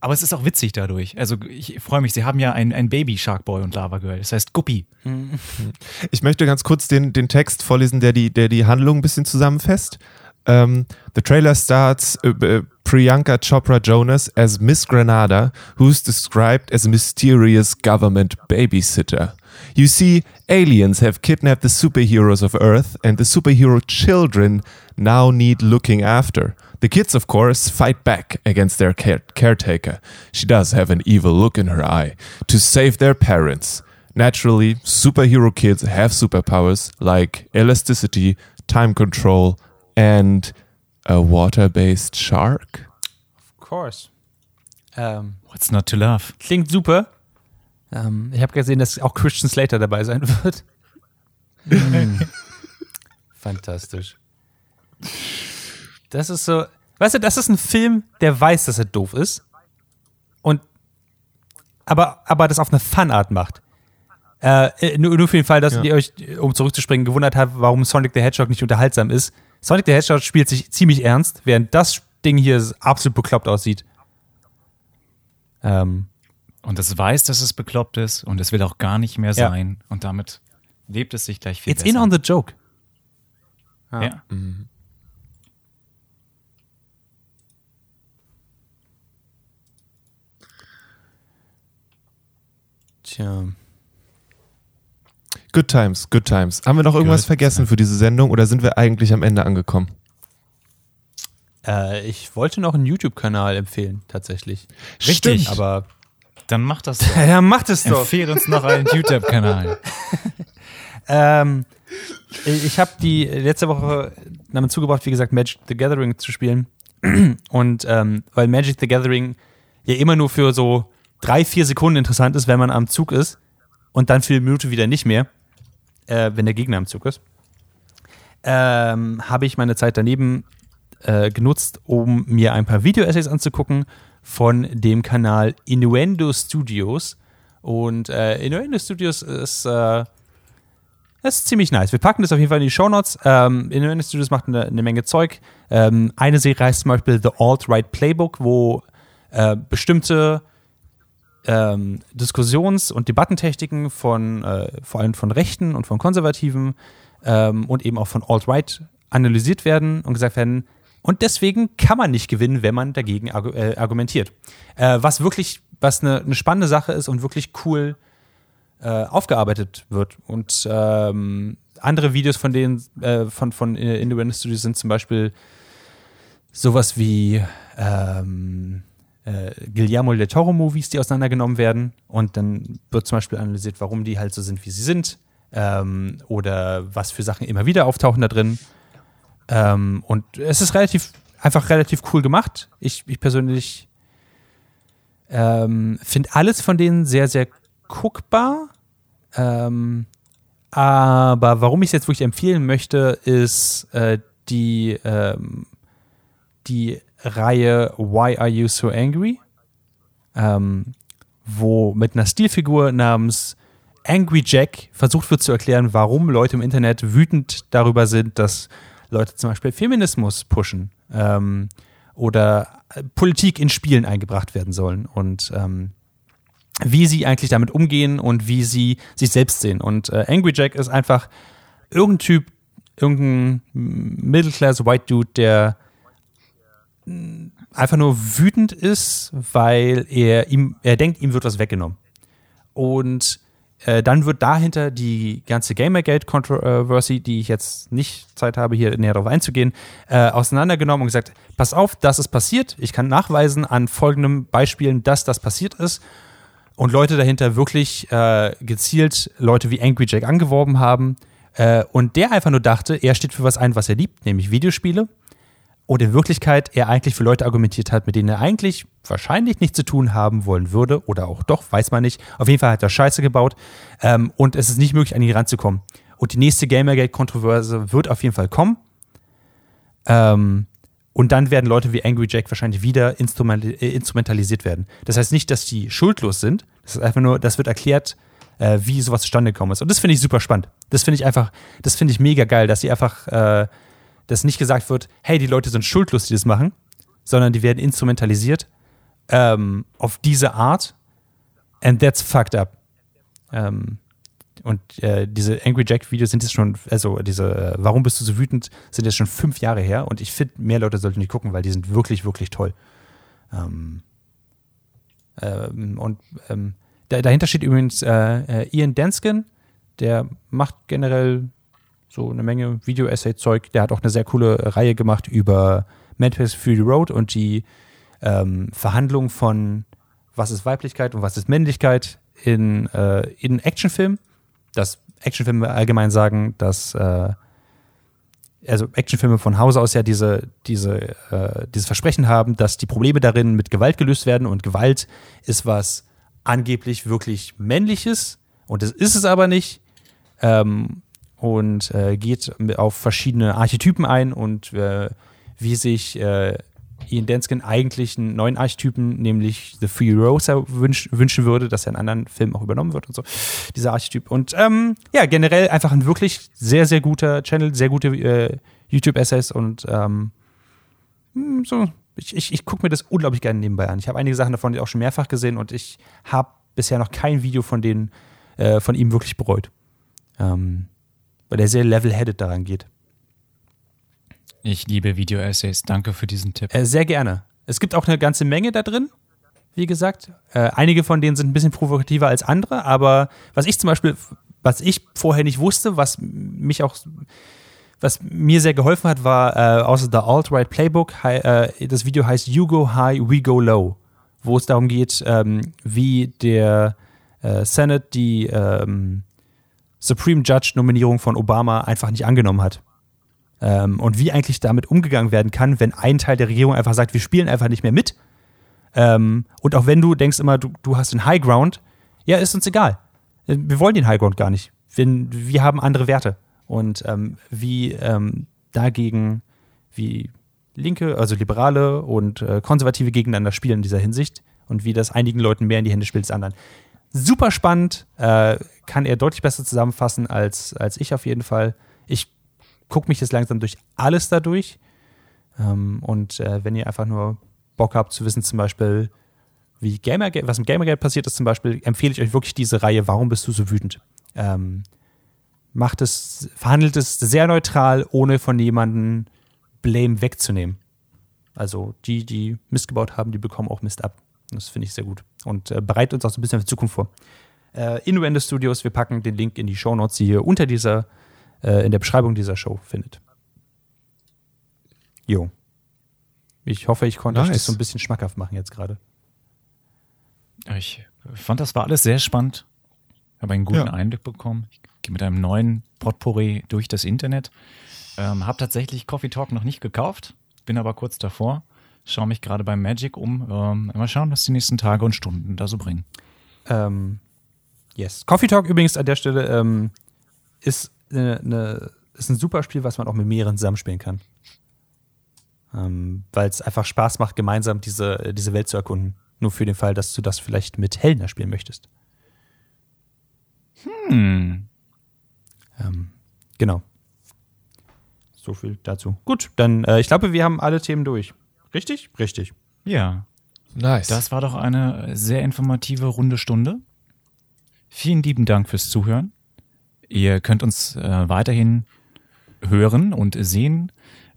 aber es ist auch witzig dadurch. Also ich freue mich, sie haben ja ein, ein Baby Shark Boy und Lava Girl. Das heißt Guppy. Ich möchte ganz kurz den, den Text vorlesen, der die, der die Handlung ein bisschen zusammenfasst. Um, the trailer starts uh, uh, Priyanka Chopra Jonas as Miss Granada, who's described as a mysterious government babysitter. You see, aliens have kidnapped the superheroes of Earth, and the superhero children now need looking after. The kids, of course, fight back against their care- caretaker. She does have an evil look in her eye to save their parents. Naturally, superhero kids have superpowers like elasticity, time control, and a water based shark. Of course. Ähm, What's not to love? klingt super. Ähm, ich habe gesehen, dass auch Christian Slater dabei sein wird. Hm. Fantastisch. Das ist so. Weißt du, das ist ein Film, der weiß, dass er doof ist. Und. Aber, aber das auf eine Funart macht. Äh, nur, nur für den Fall, dass Ja. ihr euch, um zurückzuspringen, gewundert habt, warum Sonic the Hedgehog nicht unterhaltsam ist. Sonic the Hedgehog spielt sich ziemlich ernst, während das Ding hier absolut bekloppt aussieht. Ähm, Und es weiß, dass es bekloppt ist und es will auch gar nicht mehr Ja. sein. Und damit lebt es sich gleich viel it's besser. in on the joke. ja. Tja. Good times, good times. Haben wir noch irgendwas Good vergessen für diese Sendung oder sind wir eigentlich am Ende angekommen? Äh, ich wollte noch einen YouTube-Kanal empfehlen, tatsächlich. Richtig. Aber. Dann mach das doch. Ja, macht es Empfehl uns noch einen YouTube-Kanal. Ähm, ich habe die letzte Woche damit zugebracht, wie gesagt, Magic the Gathering zu spielen. Und ähm, weil Magic the Gathering ja immer nur für so drei, vier Sekunden interessant ist, wenn man am Zug ist und dann für eine Minute wieder nicht mehr, äh, wenn der Gegner am Zug ist, ähm, habe ich meine Zeit daneben äh, genutzt, um mir ein paar Video-Essays anzugucken von dem Kanal Innuendo Studios. Und äh, Innuendo Studios ist äh, ist ziemlich nice. Wir packen das auf jeden Fall in die Shownotes. Ähm, Innuendo Studios macht eine, eine Menge Zeug. Ähm, eine Serie heißt zum Beispiel The Alt-Right Playbook, wo äh, bestimmte ähm, Diskussions- und Debattentechniken von äh, vor allem von Rechten und von Konservativen ähm, und eben auch von Alt-Right analysiert werden und gesagt werden, und deswegen kann man nicht gewinnen, wenn man dagegen argu äh, argumentiert. Äh, was wirklich, was eine, eine spannende Sache ist und wirklich cool äh, aufgearbeitet wird. Und ähm, andere Videos von denen, äh, von, von Independent Studios sind zum Beispiel sowas wie ähm, äh, Guillermo del Toro Movies, die auseinandergenommen werden. Und dann wird zum Beispiel analysiert, warum die halt so sind, wie sie sind. Ähm, oder was für Sachen immer wieder auftauchen da drin. Ähm, und es ist relativ, einfach relativ cool gemacht. Ich, ich persönlich ähm, finde alles von denen sehr, sehr guckbar. Ähm, aber warum ich es jetzt wirklich empfehlen möchte, ist äh, die, ähm, die Reihe Why Are You So Angry? Ähm, wo mit einer Stilfigur namens Angry Jack versucht wird zu erklären, warum Leute im Internet wütend darüber sind, dass Leute zum Beispiel Feminismus pushen ähm, oder äh, Politik in Spielen eingebracht werden sollen. Und ähm, wie sie eigentlich damit umgehen und wie sie sich selbst sehen. Und äh, Angry Jack ist einfach irgendein Typ, irgendein Middle-Class White Dude, der einfach nur wütend ist, weil er ihm, er denkt, ihm wird was weggenommen. Und äh, dann wird dahinter die ganze Gamergate-Controversy, die ich jetzt nicht Zeit habe, hier näher darauf einzugehen, äh, auseinandergenommen und gesagt, pass auf, das ist passiert. Ich kann nachweisen an folgenden Beispielen, dass das passiert ist. Und Leute dahinter wirklich äh, gezielt Leute wie Angry Jack angeworben haben. Äh, und der einfach nur dachte, er steht für was ein, was er liebt, nämlich Videospiele und in Wirklichkeit er eigentlich für Leute argumentiert hat, mit denen er eigentlich wahrscheinlich nichts zu tun haben wollen würde oder auch doch, weiß man nicht. Auf jeden Fall hat er Scheiße gebaut ähm, und es ist nicht möglich, an ihn ranzukommen. Und die nächste Gamergate-Kontroverse wird auf jeden Fall kommen. Ähm, und dann werden Leute wie Angry Jack wahrscheinlich wieder äh, instrumentalisiert werden. Das heißt nicht, dass die schuldlos sind. Das ist einfach nur, das wird erklärt, äh, wie sowas zustande gekommen ist. Und das finde ich super spannend. Das finde ich einfach, das finde ich mega geil, dass sie einfach äh, dass nicht gesagt wird, hey, die Leute sind schuldlos, die das machen, sondern die werden instrumentalisiert ähm, auf diese Art and that's fucked up. Ähm, und äh, diese Angry Jack-Videos sind jetzt schon, also diese äh, Warum bist du so wütend, sind jetzt schon fünf Jahre her und ich finde, mehr Leute sollten die gucken, weil die sind wirklich, wirklich toll. Ähm, ähm und ähm, da, dahinter steht übrigens äh, äh Ian Danskin, der macht generell so eine Menge Video-Essay-Zeug. Der hat auch eine sehr coole Reihe gemacht über Max Fury Road und die ähm, Verhandlung von was ist Weiblichkeit und was ist Männlichkeit in, äh, in Actionfilmen. Dass Actionfilme allgemein sagen, dass äh, also Actionfilme von Hause aus ja diese, diese, äh, dieses Versprechen haben, dass die Probleme darin mit Gewalt gelöst werden und Gewalt ist was angeblich wirklich Männliches und das ist es aber nicht. Ähm, und äh, geht auf verschiedene Archetypen ein und äh, wie sich äh, Ian Danskin eigentlich einen neuen Archetypen, nämlich The Free Rosa, wünsch, wünschen würde, dass er in anderen Filmen auch übernommen wird und so. Dieser Archetyp. Und ähm, ja, generell einfach ein wirklich sehr, sehr guter Channel, sehr gute äh, YouTube-Essays und ähm, hm, so. Ich, ich, ich gucke mir das unglaublich gerne nebenbei an. Ich habe einige Sachen davon auch schon mehrfach gesehen und ich habe bisher noch kein Video von denen, äh, von ihm wirklich bereut. Ähm, weil er sehr level-headed daran geht. Ich liebe Video-Essays. Danke für diesen Tipp. Äh, sehr gerne. Es gibt auch eine ganze Menge da drin, wie gesagt. Äh, einige von denen sind ein bisschen provokativer als andere, aber was ich zum Beispiel, was ich vorher nicht wusste, was mich auch, was mir sehr geholfen hat, war äh, außer der Alt-Right Playbook, äh, das Video heißt You Go High, We Go Low, wo es darum geht, ähm, wie der äh, Senate die ähm, Supreme Judge-Nominierung von Obama einfach nicht angenommen hat. Ähm, und wie eigentlich damit umgegangen werden kann, wenn ein Teil der Regierung einfach sagt, wir spielen einfach nicht mehr mit. Ähm, und auch wenn du denkst immer, du, du hast den High Ground, ja, ist uns egal. Wir wollen den High Ground gar nicht. Wir, wir haben andere Werte. Und ähm, wie ähm, dagegen, wie Linke, also Liberale und äh, Konservative gegeneinander spielen in dieser Hinsicht und wie das einigen Leuten mehr in die Hände spielt als anderen super spannend, äh, kann er deutlich besser zusammenfassen als, als ich auf jeden Fall. Ich gucke mich jetzt langsam durch alles dadurch. Ähm, und äh, wenn ihr einfach nur Bock habt zu wissen, zum Beispiel, wie Gamergate, was im Gamergate passiert ist, zum Beispiel, empfehle ich euch wirklich diese Reihe, warum bist du so wütend? Ähm, macht es, verhandelt es sehr neutral, ohne von jemandem Blame wegzunehmen. Also die, die Mist gebaut haben, die bekommen auch Mist ab. Das finde ich sehr gut und äh, bereitet uns auch so ein bisschen für die Zukunft vor. Äh, Innuendo Studios, wir packen den Link in die Show Notes, die ihr unter dieser, äh, in der Beschreibung dieser Show findet. Jo. Ich hoffe, ich konnte nice. euch das so ein bisschen schmackhaft machen jetzt gerade. Ich fand, das war alles sehr spannend. Ich habe einen guten ja. Einblick bekommen. Ich gehe mit einem neuen Potpourri durch das Internet. Ähm, habe tatsächlich Coffee Talk noch nicht gekauft, bin aber kurz davor schaue mich gerade beim Magic um. Ähm, mal schauen, was die nächsten Tage und Stunden da so bringen. Ähm, yes. Coffee Talk übrigens an der Stelle ähm, ist, eine, eine, ist ein super Spiel, was man auch mit mehreren zusammenspielen kann. Ähm, Weil es einfach Spaß macht, gemeinsam diese, diese Welt zu erkunden. Nur für den Fall, dass du das vielleicht mit Helena spielen möchtest. Hm. Ähm, genau. So viel dazu. Gut, dann, äh, ich glaube, wir haben alle Themen durch. Richtig? Richtig. Ja. Nice. Das war doch eine sehr informative runde Stunde. Vielen lieben Dank fürs Zuhören. Ihr könnt uns äh, weiterhin hören und sehen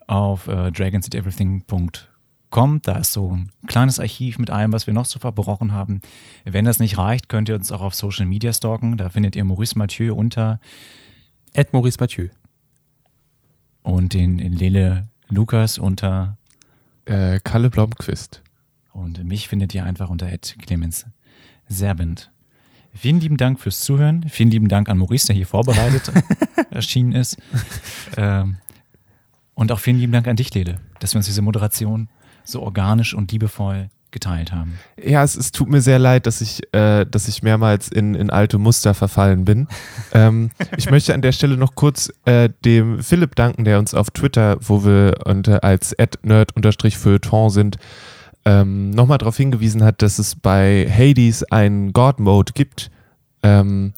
auf äh, dragonseateverything.com. Da ist so ein kleines Archiv mit allem, was wir noch so verbrochen haben. Wenn das nicht reicht, könnt ihr uns auch auf Social Media stalken. Da findet ihr Maurice Mathieu unter Ed Maurice Mathieu. und den Lele Lukas unter äh, Kalle Blomqvist. und mich findet ihr einfach unter Ed Clemens Serbent. Vielen lieben Dank fürs Zuhören. Vielen lieben Dank an Maurice, der hier vorbereitet erschienen ist. Ähm, und auch vielen lieben Dank an dich, Lele, dass wir uns diese Moderation so organisch und liebevoll geteilt haben. Ja, es, es tut mir sehr leid, dass ich, äh, dass ich mehrmals in, in alte Muster verfallen bin. ähm, ich möchte an der Stelle noch kurz äh, dem Philipp danken, der uns auf Twitter, wo wir unter, als nerd-feuilleton sind, ähm, nochmal darauf hingewiesen hat, dass es bei Hades einen God-Mode gibt. Ähm,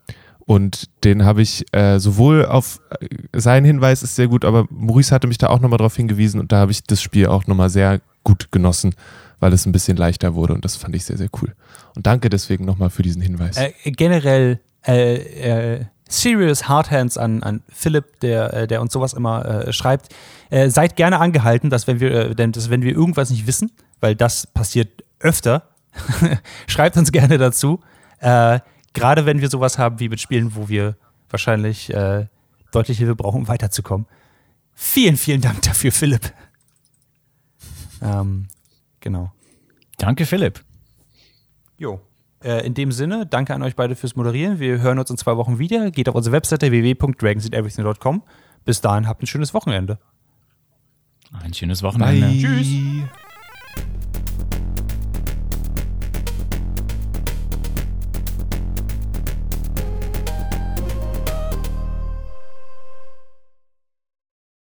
und den habe ich äh, sowohl auf äh, sein Hinweis ist sehr gut, aber Maurice hatte mich da auch nochmal darauf hingewiesen und da habe ich das Spiel auch nochmal sehr gut genossen, weil es ein bisschen leichter wurde und das fand ich sehr, sehr cool. Und danke deswegen nochmal für diesen Hinweis. Äh, generell äh, äh, serious Hardhands an, an Philipp, der, äh, der uns sowas immer äh, schreibt. Äh, seid gerne angehalten, dass wenn wir, denn, dass wenn wir irgendwas nicht wissen, weil das passiert öfter, schreibt uns gerne dazu. Gerade wenn wir sowas haben wie mit Spielen, wo wir wahrscheinlich äh, deutlich Hilfe brauchen, um weiterzukommen. Vielen, vielen Dank dafür, Philipp. Ähm, genau. Danke, Philipp. Jo. Äh, in dem Sinne, danke an euch beide fürs Moderieren. Wir hören uns in zwei Wochen wieder. Geht auf unsere Webseite www.dragonseateverything.com. Bis dahin habt ein schönes Wochenende. Ein schönes Wochenende. Tschüss.